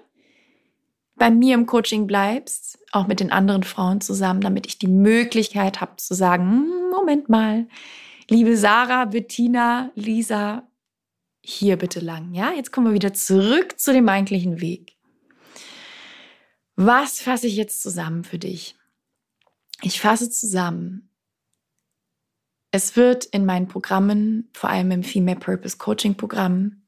[SPEAKER 1] bei mir im Coaching bleibst, auch mit den anderen Frauen zusammen, damit ich die Möglichkeit habe zu sagen, Moment mal, liebe Sarah, Bettina, Lisa, hier bitte lang. Ja, jetzt kommen wir wieder zurück zu dem eigentlichen Weg. Was fasse ich jetzt zusammen für dich? Ich fasse zusammen, es wird in meinen Programmen, vor allem im Female Purpose Coaching Programm,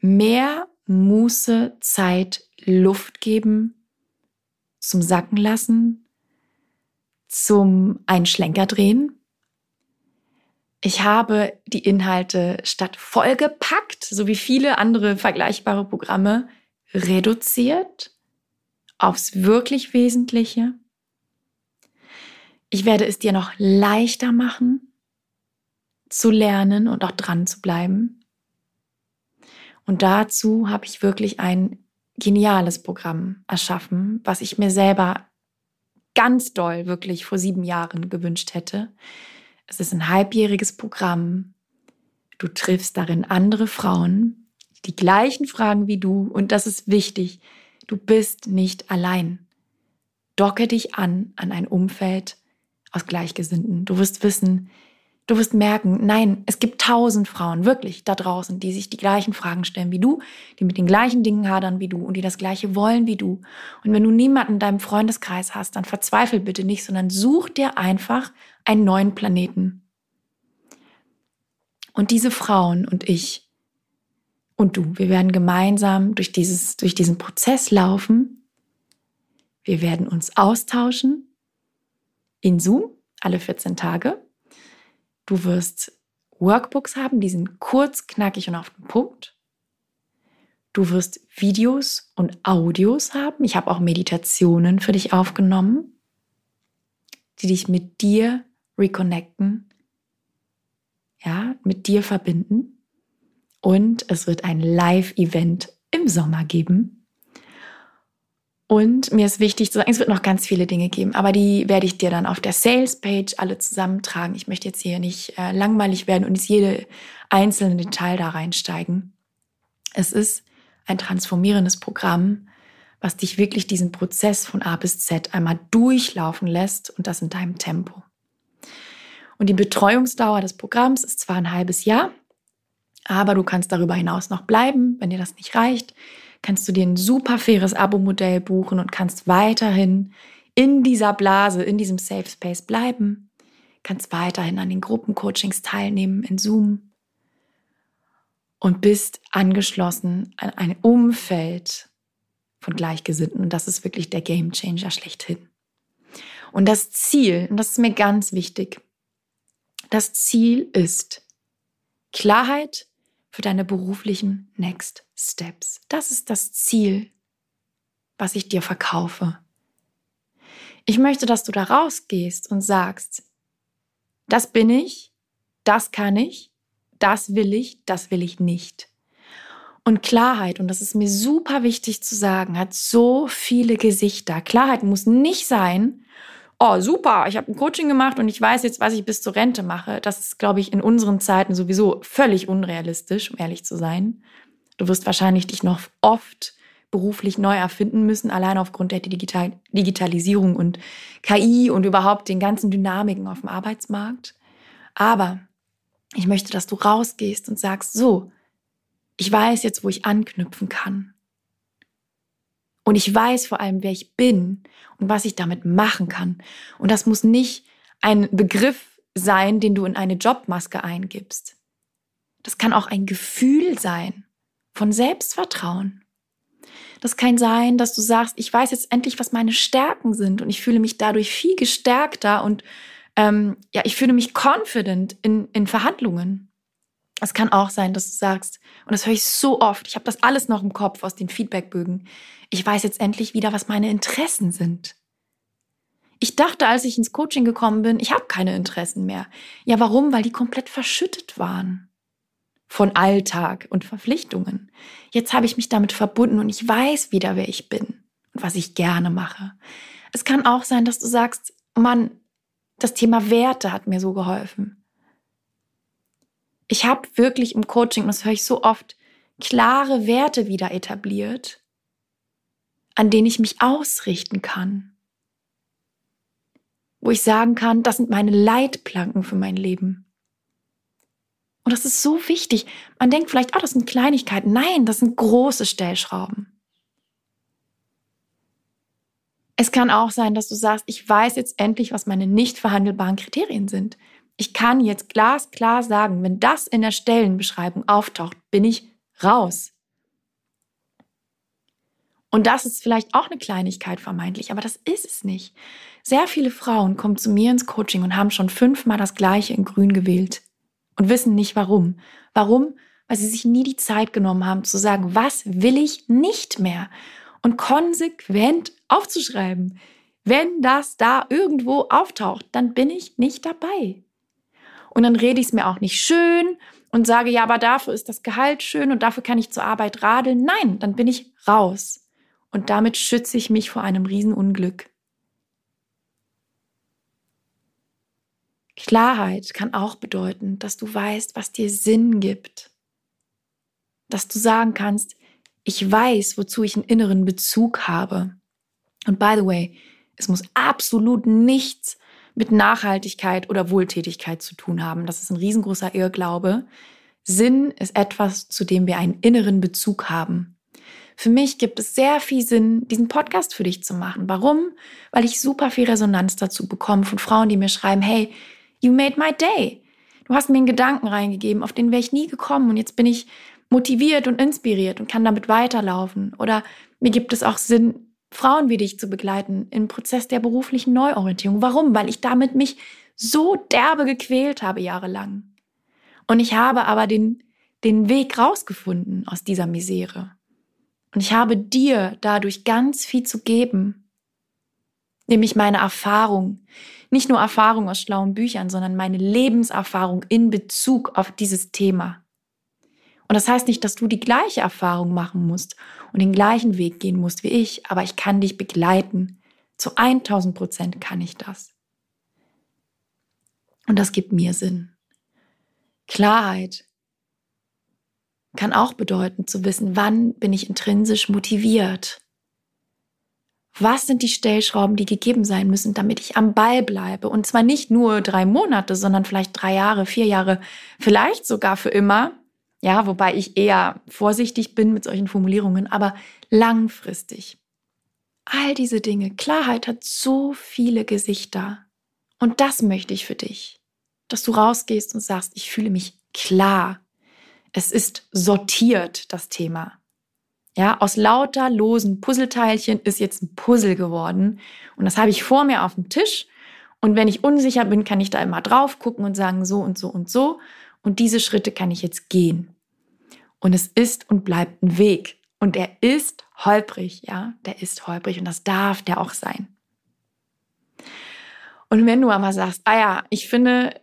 [SPEAKER 1] mehr Muße, Zeit, Luft geben zum Sacken lassen, zum Einschlenker drehen. Ich habe die Inhalte statt vollgepackt, so wie viele andere vergleichbare Programme, reduziert aufs wirklich Wesentliche. Ich werde es dir noch leichter machen, zu lernen und auch dran zu bleiben. Und dazu habe ich wirklich ein geniales Programm erschaffen, was ich mir selber ganz doll wirklich vor sieben Jahren gewünscht hätte. Es ist ein halbjähriges Programm. Du triffst darin andere Frauen, die gleichen Fragen wie du. Und das ist wichtig. Du bist nicht allein. Docke dich an an ein Umfeld, aus Gleichgesinnten. Du wirst wissen, du wirst merken, nein, es gibt tausend Frauen wirklich da draußen, die sich die gleichen Fragen stellen wie du, die mit den gleichen Dingen hadern wie du und die das Gleiche wollen wie du. Und wenn du niemanden in deinem Freundeskreis hast, dann verzweifel bitte nicht, sondern such dir einfach einen neuen Planeten. Und diese Frauen und ich und du, wir werden gemeinsam durch, dieses, durch diesen Prozess laufen. Wir werden uns austauschen in Zoom alle 14 Tage. Du wirst Workbooks haben, die sind kurz, knackig und auf den Punkt. Du wirst Videos und Audios haben. Ich habe auch Meditationen für dich aufgenommen, die dich mit dir reconnecten, ja, mit dir verbinden. Und es wird ein Live-Event im Sommer geben, und mir ist wichtig zu sagen, es wird noch ganz viele Dinge geben, aber die werde ich dir dann auf der Sales-Page alle zusammentragen. Ich möchte jetzt hier nicht äh, langweilig werden und ins jede einzelne Detail da reinsteigen. Es ist ein transformierendes Programm, was dich wirklich diesen Prozess von A bis Z einmal durchlaufen lässt und das in deinem Tempo. Und die Betreuungsdauer des Programms ist zwar ein halbes Jahr, aber du kannst darüber hinaus noch bleiben, wenn dir das nicht reicht kannst du dir ein super faires Abo-Modell buchen und kannst weiterhin in dieser Blase, in diesem Safe Space bleiben, kannst weiterhin an den Gruppencoachings teilnehmen in Zoom. und bist angeschlossen an ein Umfeld von Gleichgesinnten. Und das ist wirklich der Game Changer schlechthin. Und das Ziel, und das ist mir ganz wichtig, das Ziel ist Klarheit für deine beruflichen Next Steps. Das ist das Ziel, was ich dir verkaufe. Ich möchte, dass du da rausgehst und sagst, das bin ich, das kann ich, das will ich, das will ich nicht. Und Klarheit, und das ist mir super wichtig zu sagen, hat so viele Gesichter. Klarheit muss nicht sein, oh super, ich habe ein Coaching gemacht und ich weiß jetzt, was ich bis zur Rente mache. Das ist, glaube ich, in unseren Zeiten sowieso völlig unrealistisch, um ehrlich zu sein. Du wirst wahrscheinlich dich noch oft beruflich neu erfinden müssen, allein aufgrund der Digital Digitalisierung und KI und überhaupt den ganzen Dynamiken auf dem Arbeitsmarkt. Aber ich möchte, dass du rausgehst und sagst, so, ich weiß jetzt, wo ich anknüpfen kann. Und ich weiß vor allem, wer ich bin und was ich damit machen kann. Und das muss nicht ein Begriff sein, den du in eine Jobmaske eingibst. Das kann auch ein Gefühl sein von Selbstvertrauen. Das kann sein, dass du sagst, ich weiß jetzt endlich, was meine Stärken sind und ich fühle mich dadurch viel gestärkter und ähm, ja, ich fühle mich confident in, in Verhandlungen. Es kann auch sein, dass du sagst, und das höre ich so oft, ich habe das alles noch im Kopf aus den Feedbackbögen, ich weiß jetzt endlich wieder, was meine Interessen sind. Ich dachte, als ich ins Coaching gekommen bin, ich habe keine Interessen mehr. Ja, warum? Weil die komplett verschüttet waren von Alltag und Verpflichtungen. Jetzt habe ich mich damit verbunden und ich weiß wieder, wer ich bin und was ich gerne mache. Es kann auch sein, dass du sagst, Mann, das Thema Werte hat mir so geholfen. Ich habe wirklich im Coaching, das höre ich so oft, klare Werte wieder etabliert, an denen ich mich ausrichten kann. Wo ich sagen kann, das sind meine Leitplanken für mein Leben. Und das ist so wichtig. Man denkt vielleicht, oh, das sind Kleinigkeiten. Nein, das sind große Stellschrauben. Es kann auch sein, dass du sagst, ich weiß jetzt endlich, was meine nicht verhandelbaren Kriterien sind. Ich kann jetzt glasklar sagen, wenn das in der Stellenbeschreibung auftaucht, bin ich raus. Und das ist vielleicht auch eine Kleinigkeit vermeintlich, aber das ist es nicht. Sehr viele Frauen kommen zu mir ins Coaching und haben schon fünfmal das gleiche in Grün gewählt und wissen nicht warum. Warum? Weil sie sich nie die Zeit genommen haben zu sagen, was will ich nicht mehr? Und konsequent aufzuschreiben. Wenn das da irgendwo auftaucht, dann bin ich nicht dabei. Und dann rede ich es mir auch nicht schön und sage, ja, aber dafür ist das Gehalt schön und dafür kann ich zur Arbeit radeln. Nein, dann bin ich raus. Und damit schütze ich mich vor einem Riesenunglück. Klarheit kann auch bedeuten, dass du weißt, was dir Sinn gibt. Dass du sagen kannst, ich weiß, wozu ich einen inneren Bezug habe. Und by the way, es muss absolut nichts mit Nachhaltigkeit oder Wohltätigkeit zu tun haben. Das ist ein riesengroßer Irrglaube. Sinn ist etwas, zu dem wir einen inneren Bezug haben. Für mich gibt es sehr viel Sinn, diesen Podcast für dich zu machen. Warum? Weil ich super viel Resonanz dazu bekomme von Frauen, die mir schreiben, hey, you made my day. Du hast mir einen Gedanken reingegeben, auf den wäre ich nie gekommen und jetzt bin ich motiviert und inspiriert und kann damit weiterlaufen. Oder mir gibt es auch Sinn, Frauen wie dich zu begleiten im Prozess der beruflichen Neuorientierung. Warum? Weil ich damit mich so derbe gequält habe jahrelang. Und ich habe aber den, den Weg rausgefunden aus dieser Misere. Und ich habe dir dadurch ganz viel zu geben. Nämlich meine Erfahrung. Nicht nur Erfahrung aus schlauen Büchern, sondern meine Lebenserfahrung in Bezug auf dieses Thema. Und das heißt nicht, dass du die gleiche Erfahrung machen musst und den gleichen Weg gehen musst wie ich, aber ich kann dich begleiten. Zu 1000 Prozent kann ich das. Und das gibt mir Sinn. Klarheit kann auch bedeuten zu wissen, wann bin ich intrinsisch motiviert. Was sind die Stellschrauben, die gegeben sein müssen, damit ich am Ball bleibe? Und zwar nicht nur drei Monate, sondern vielleicht drei Jahre, vier Jahre, vielleicht sogar für immer. Ja, wobei ich eher vorsichtig bin mit solchen Formulierungen, aber langfristig. All diese Dinge. Klarheit hat so viele Gesichter. Und das möchte ich für dich. Dass du rausgehst und sagst, ich fühle mich klar. Es ist sortiert, das Thema. Ja, aus lauter losen Puzzleteilchen ist jetzt ein Puzzle geworden. Und das habe ich vor mir auf dem Tisch. Und wenn ich unsicher bin, kann ich da immer drauf gucken und sagen, so und so und so. Und diese Schritte kann ich jetzt gehen. Und es ist und bleibt ein Weg. Und er ist holprig, ja, der ist holprig und das darf der auch sein. Und wenn du aber sagst, ah ja, ich finde,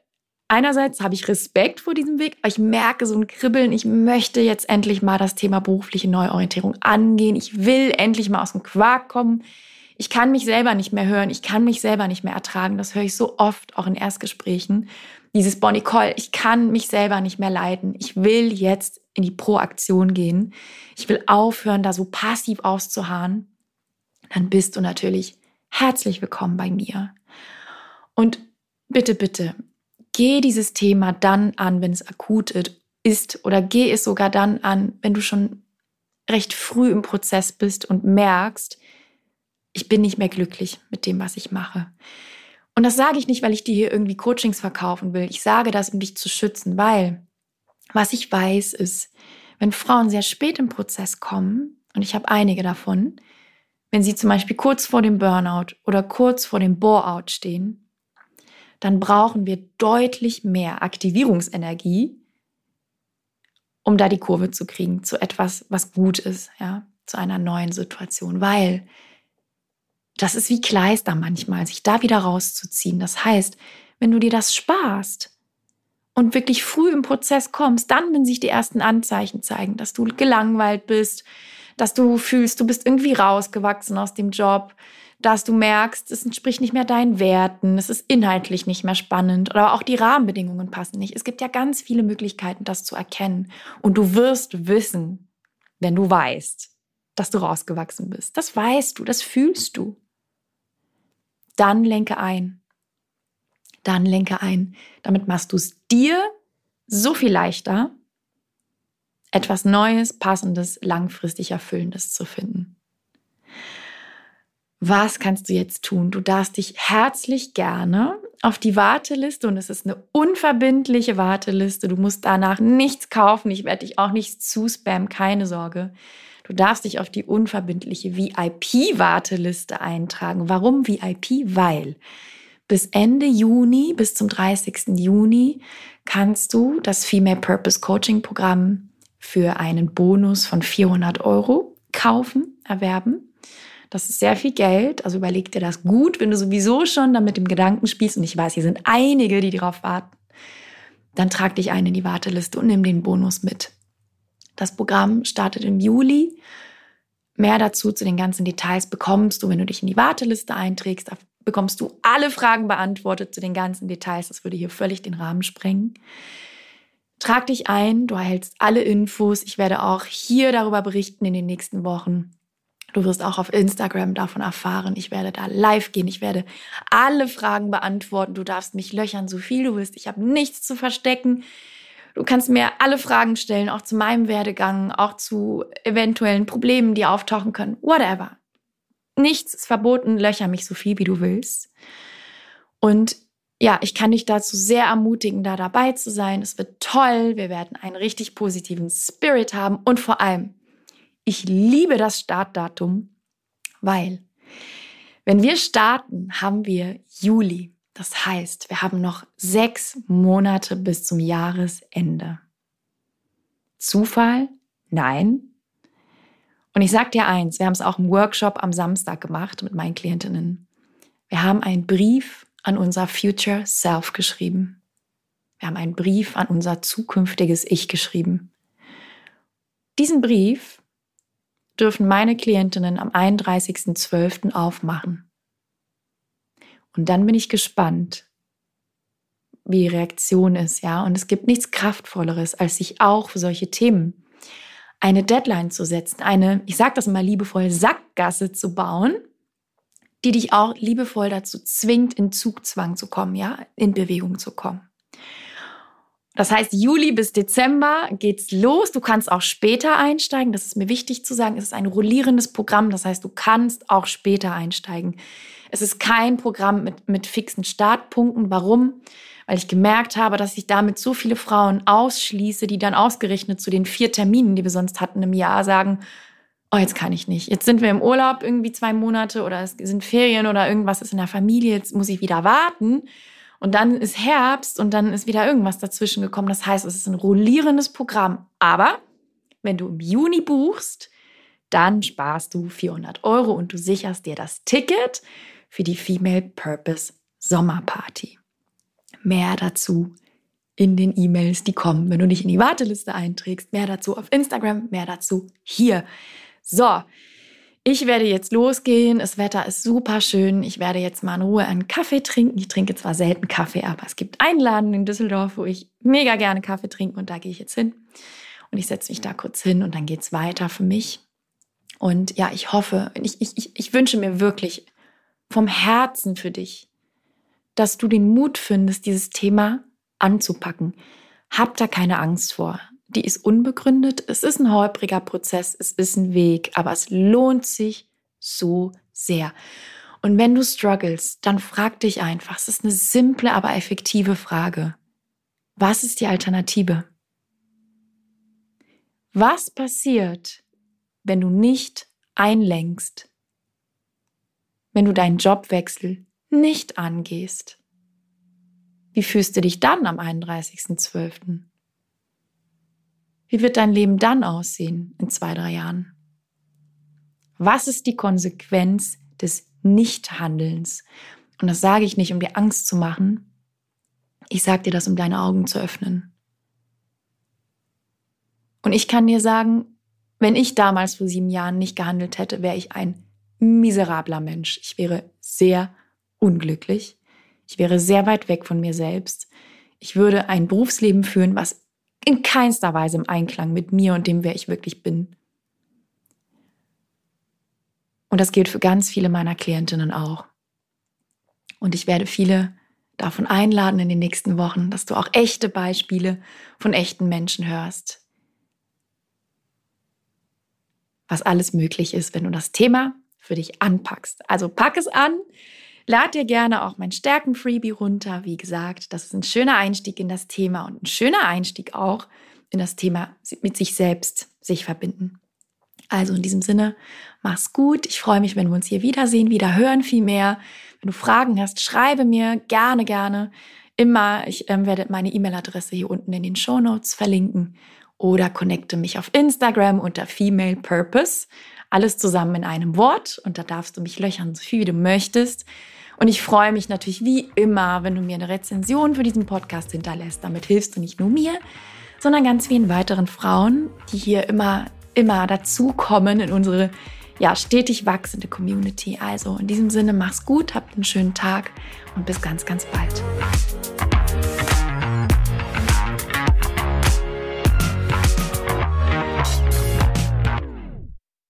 [SPEAKER 1] einerseits habe ich Respekt vor diesem Weg, aber ich merke so ein Kribbeln, ich möchte jetzt endlich mal das Thema berufliche Neuorientierung angehen, ich will endlich mal aus dem Quark kommen. Ich kann mich selber nicht mehr hören, ich kann mich selber nicht mehr ertragen. Das höre ich so oft auch in Erstgesprächen. Dieses Bonnie Call, ich kann mich selber nicht mehr leiden. Ich will jetzt in die Proaktion gehen. Ich will aufhören, da so passiv auszuharren. Dann bist du natürlich herzlich willkommen bei mir. Und bitte, bitte, geh dieses Thema dann an, wenn es akut ist oder geh es sogar dann an, wenn du schon recht früh im Prozess bist und merkst, ich bin nicht mehr glücklich mit dem, was ich mache. Und das sage ich nicht, weil ich dir hier irgendwie Coachings verkaufen will. Ich sage das, um dich zu schützen, weil was ich weiß, ist, wenn Frauen sehr spät im Prozess kommen, und ich habe einige davon, wenn sie zum Beispiel kurz vor dem Burnout oder kurz vor dem Bore-out stehen, dann brauchen wir deutlich mehr Aktivierungsenergie, um da die Kurve zu kriegen zu etwas, was gut ist, ja, zu einer neuen Situation, weil das ist wie Kleister manchmal, sich da wieder rauszuziehen. Das heißt, wenn du dir das sparst, und wirklich früh im Prozess kommst, dann, wenn sich die ersten Anzeichen zeigen, dass du gelangweilt bist, dass du fühlst, du bist irgendwie rausgewachsen aus dem Job, dass du merkst, es entspricht nicht mehr deinen Werten, es ist inhaltlich nicht mehr spannend oder auch die Rahmenbedingungen passen nicht. Es gibt ja ganz viele Möglichkeiten, das zu erkennen. Und du wirst wissen, wenn du weißt, dass du rausgewachsen bist. Das weißt du, das fühlst du. Dann lenke ein dann lenke ein. Damit machst du es dir so viel leichter, etwas Neues, Passendes, langfristig Erfüllendes zu finden. Was kannst du jetzt tun? Du darfst dich herzlich gerne auf die Warteliste und es ist eine unverbindliche Warteliste. Du musst danach nichts kaufen. Ich werde dich auch nicht zuspammen, keine Sorge. Du darfst dich auf die unverbindliche VIP-Warteliste eintragen. Warum VIP? Weil bis Ende Juni, bis zum 30. Juni, kannst du das Female Purpose Coaching Programm für einen Bonus von 400 Euro kaufen, erwerben. Das ist sehr viel Geld. Also überleg dir das gut, wenn du sowieso schon damit dem Gedanken spielst. Und ich weiß, hier sind einige, die darauf warten. Dann trag dich ein in die Warteliste und nimm den Bonus mit. Das Programm startet im Juli. Mehr dazu zu den ganzen Details bekommst du, wenn du dich in die Warteliste einträgst auf bekommst du alle Fragen beantwortet zu den ganzen Details. Das würde hier völlig den Rahmen sprengen. Trag dich ein, du erhältst alle Infos. Ich werde auch hier darüber berichten in den nächsten Wochen. Du wirst auch auf Instagram davon erfahren. Ich werde da live gehen. Ich werde alle Fragen beantworten. Du darfst mich löchern, so viel du willst. Ich habe nichts zu verstecken. Du kannst mir alle Fragen stellen, auch zu meinem Werdegang, auch zu eventuellen Problemen, die auftauchen können. Whatever. Nichts ist verboten, löcher mich so viel, wie du willst. Und ja, ich kann dich dazu sehr ermutigen, da dabei zu sein. Es wird toll. Wir werden einen richtig positiven Spirit haben. Und vor allem, ich liebe das Startdatum, weil wenn wir starten, haben wir Juli. Das heißt, wir haben noch sechs Monate bis zum Jahresende. Zufall? Nein, und ich sage dir eins, wir haben es auch im Workshop am Samstag gemacht mit meinen Klientinnen. Wir haben einen Brief an unser Future Self geschrieben. Wir haben einen Brief an unser zukünftiges Ich geschrieben. Diesen Brief dürfen meine Klientinnen am 31.12. aufmachen. Und dann bin ich gespannt, wie die Reaktion ist, ja. Und es gibt nichts Kraftvolleres, als sich auch für solche Themen eine Deadline zu setzen, eine, ich sage das mal liebevoll, Sackgasse zu bauen, die dich auch liebevoll dazu zwingt, in Zugzwang zu kommen, ja, in Bewegung zu kommen. Das heißt, Juli bis Dezember geht's los. Du kannst auch später einsteigen. Das ist mir wichtig zu sagen. Es ist ein rollierendes Programm. Das heißt, du kannst auch später einsteigen. Es ist kein Programm mit, mit fixen Startpunkten. Warum? Weil ich gemerkt habe, dass ich damit so viele Frauen ausschließe, die dann ausgerechnet zu den vier Terminen, die wir sonst hatten im Jahr, sagen, oh, jetzt kann ich nicht. Jetzt sind wir im Urlaub irgendwie zwei Monate oder es sind Ferien oder irgendwas ist in der Familie, jetzt muss ich wieder warten. Und dann ist Herbst und dann ist wieder irgendwas dazwischen gekommen. Das heißt, es ist ein rollierendes Programm. Aber wenn du im Juni buchst, dann sparst du 400 Euro und du sicherst dir das Ticket für die Female Purpose Sommerparty. Mehr dazu in den E-Mails, die kommen, wenn du dich in die Warteliste einträgst. Mehr dazu auf Instagram, mehr dazu hier. So, ich werde jetzt losgehen. Das Wetter ist super schön. Ich werde jetzt mal in Ruhe einen Kaffee trinken. Ich trinke zwar selten Kaffee, aber es gibt einen Laden in Düsseldorf, wo ich mega gerne Kaffee trinke und da gehe ich jetzt hin. Und ich setze mich da kurz hin und dann geht es weiter für mich. Und ja, ich hoffe, ich, ich, ich wünsche mir wirklich vom Herzen für dich, dass du den Mut findest, dieses Thema anzupacken. Hab da keine Angst vor die ist unbegründet. Es ist ein holpriger Prozess, es ist ein Weg, aber es lohnt sich so sehr. Und wenn du struggles, dann frag dich einfach, es ist eine simple, aber effektive Frage. Was ist die Alternative? Was passiert, wenn du nicht einlenkst? Wenn du deinen Jobwechsel nicht angehst? Wie fühlst du dich dann am 31.12.? Wie wird dein Leben dann aussehen in zwei, drei Jahren? Was ist die Konsequenz des Nichthandelns? Und das sage ich nicht, um dir Angst zu machen. Ich sage dir das, um deine Augen zu öffnen. Und ich kann dir sagen, wenn ich damals vor sieben Jahren nicht gehandelt hätte, wäre ich ein miserabler Mensch. Ich wäre sehr unglücklich. Ich wäre sehr weit weg von mir selbst. Ich würde ein Berufsleben führen, was in keinster Weise im Einklang mit mir und dem, wer ich wirklich bin. Und das gilt für ganz viele meiner Klientinnen auch. Und ich werde viele davon einladen in den nächsten Wochen, dass du auch echte Beispiele von echten Menschen hörst. Was alles möglich ist, wenn du das Thema für dich anpackst. Also pack es an, Lad dir gerne auch mein Stärken-Freebie runter. Wie gesagt, das ist ein schöner Einstieg in das Thema und ein schöner Einstieg auch in das Thema mit sich selbst sich verbinden. Also in diesem Sinne, mach's gut. Ich freue mich, wenn wir uns hier wiedersehen, wieder hören viel mehr. Wenn du Fragen hast, schreibe mir gerne, gerne. Immer, ich ähm, werde meine E-Mail-Adresse hier unten in den Show Notes verlinken oder connecte mich auf Instagram unter Female Purpose. Alles zusammen in einem Wort und da darfst du mich löchern, so viel wie du möchtest. Und ich freue mich natürlich wie immer, wenn du mir eine Rezension für diesen Podcast hinterlässt. Damit hilfst du nicht nur mir, sondern ganz vielen weiteren Frauen, die hier immer, immer dazukommen in unsere ja, stetig wachsende Community. Also in diesem Sinne, mach's gut, habt einen schönen Tag und bis ganz, ganz bald.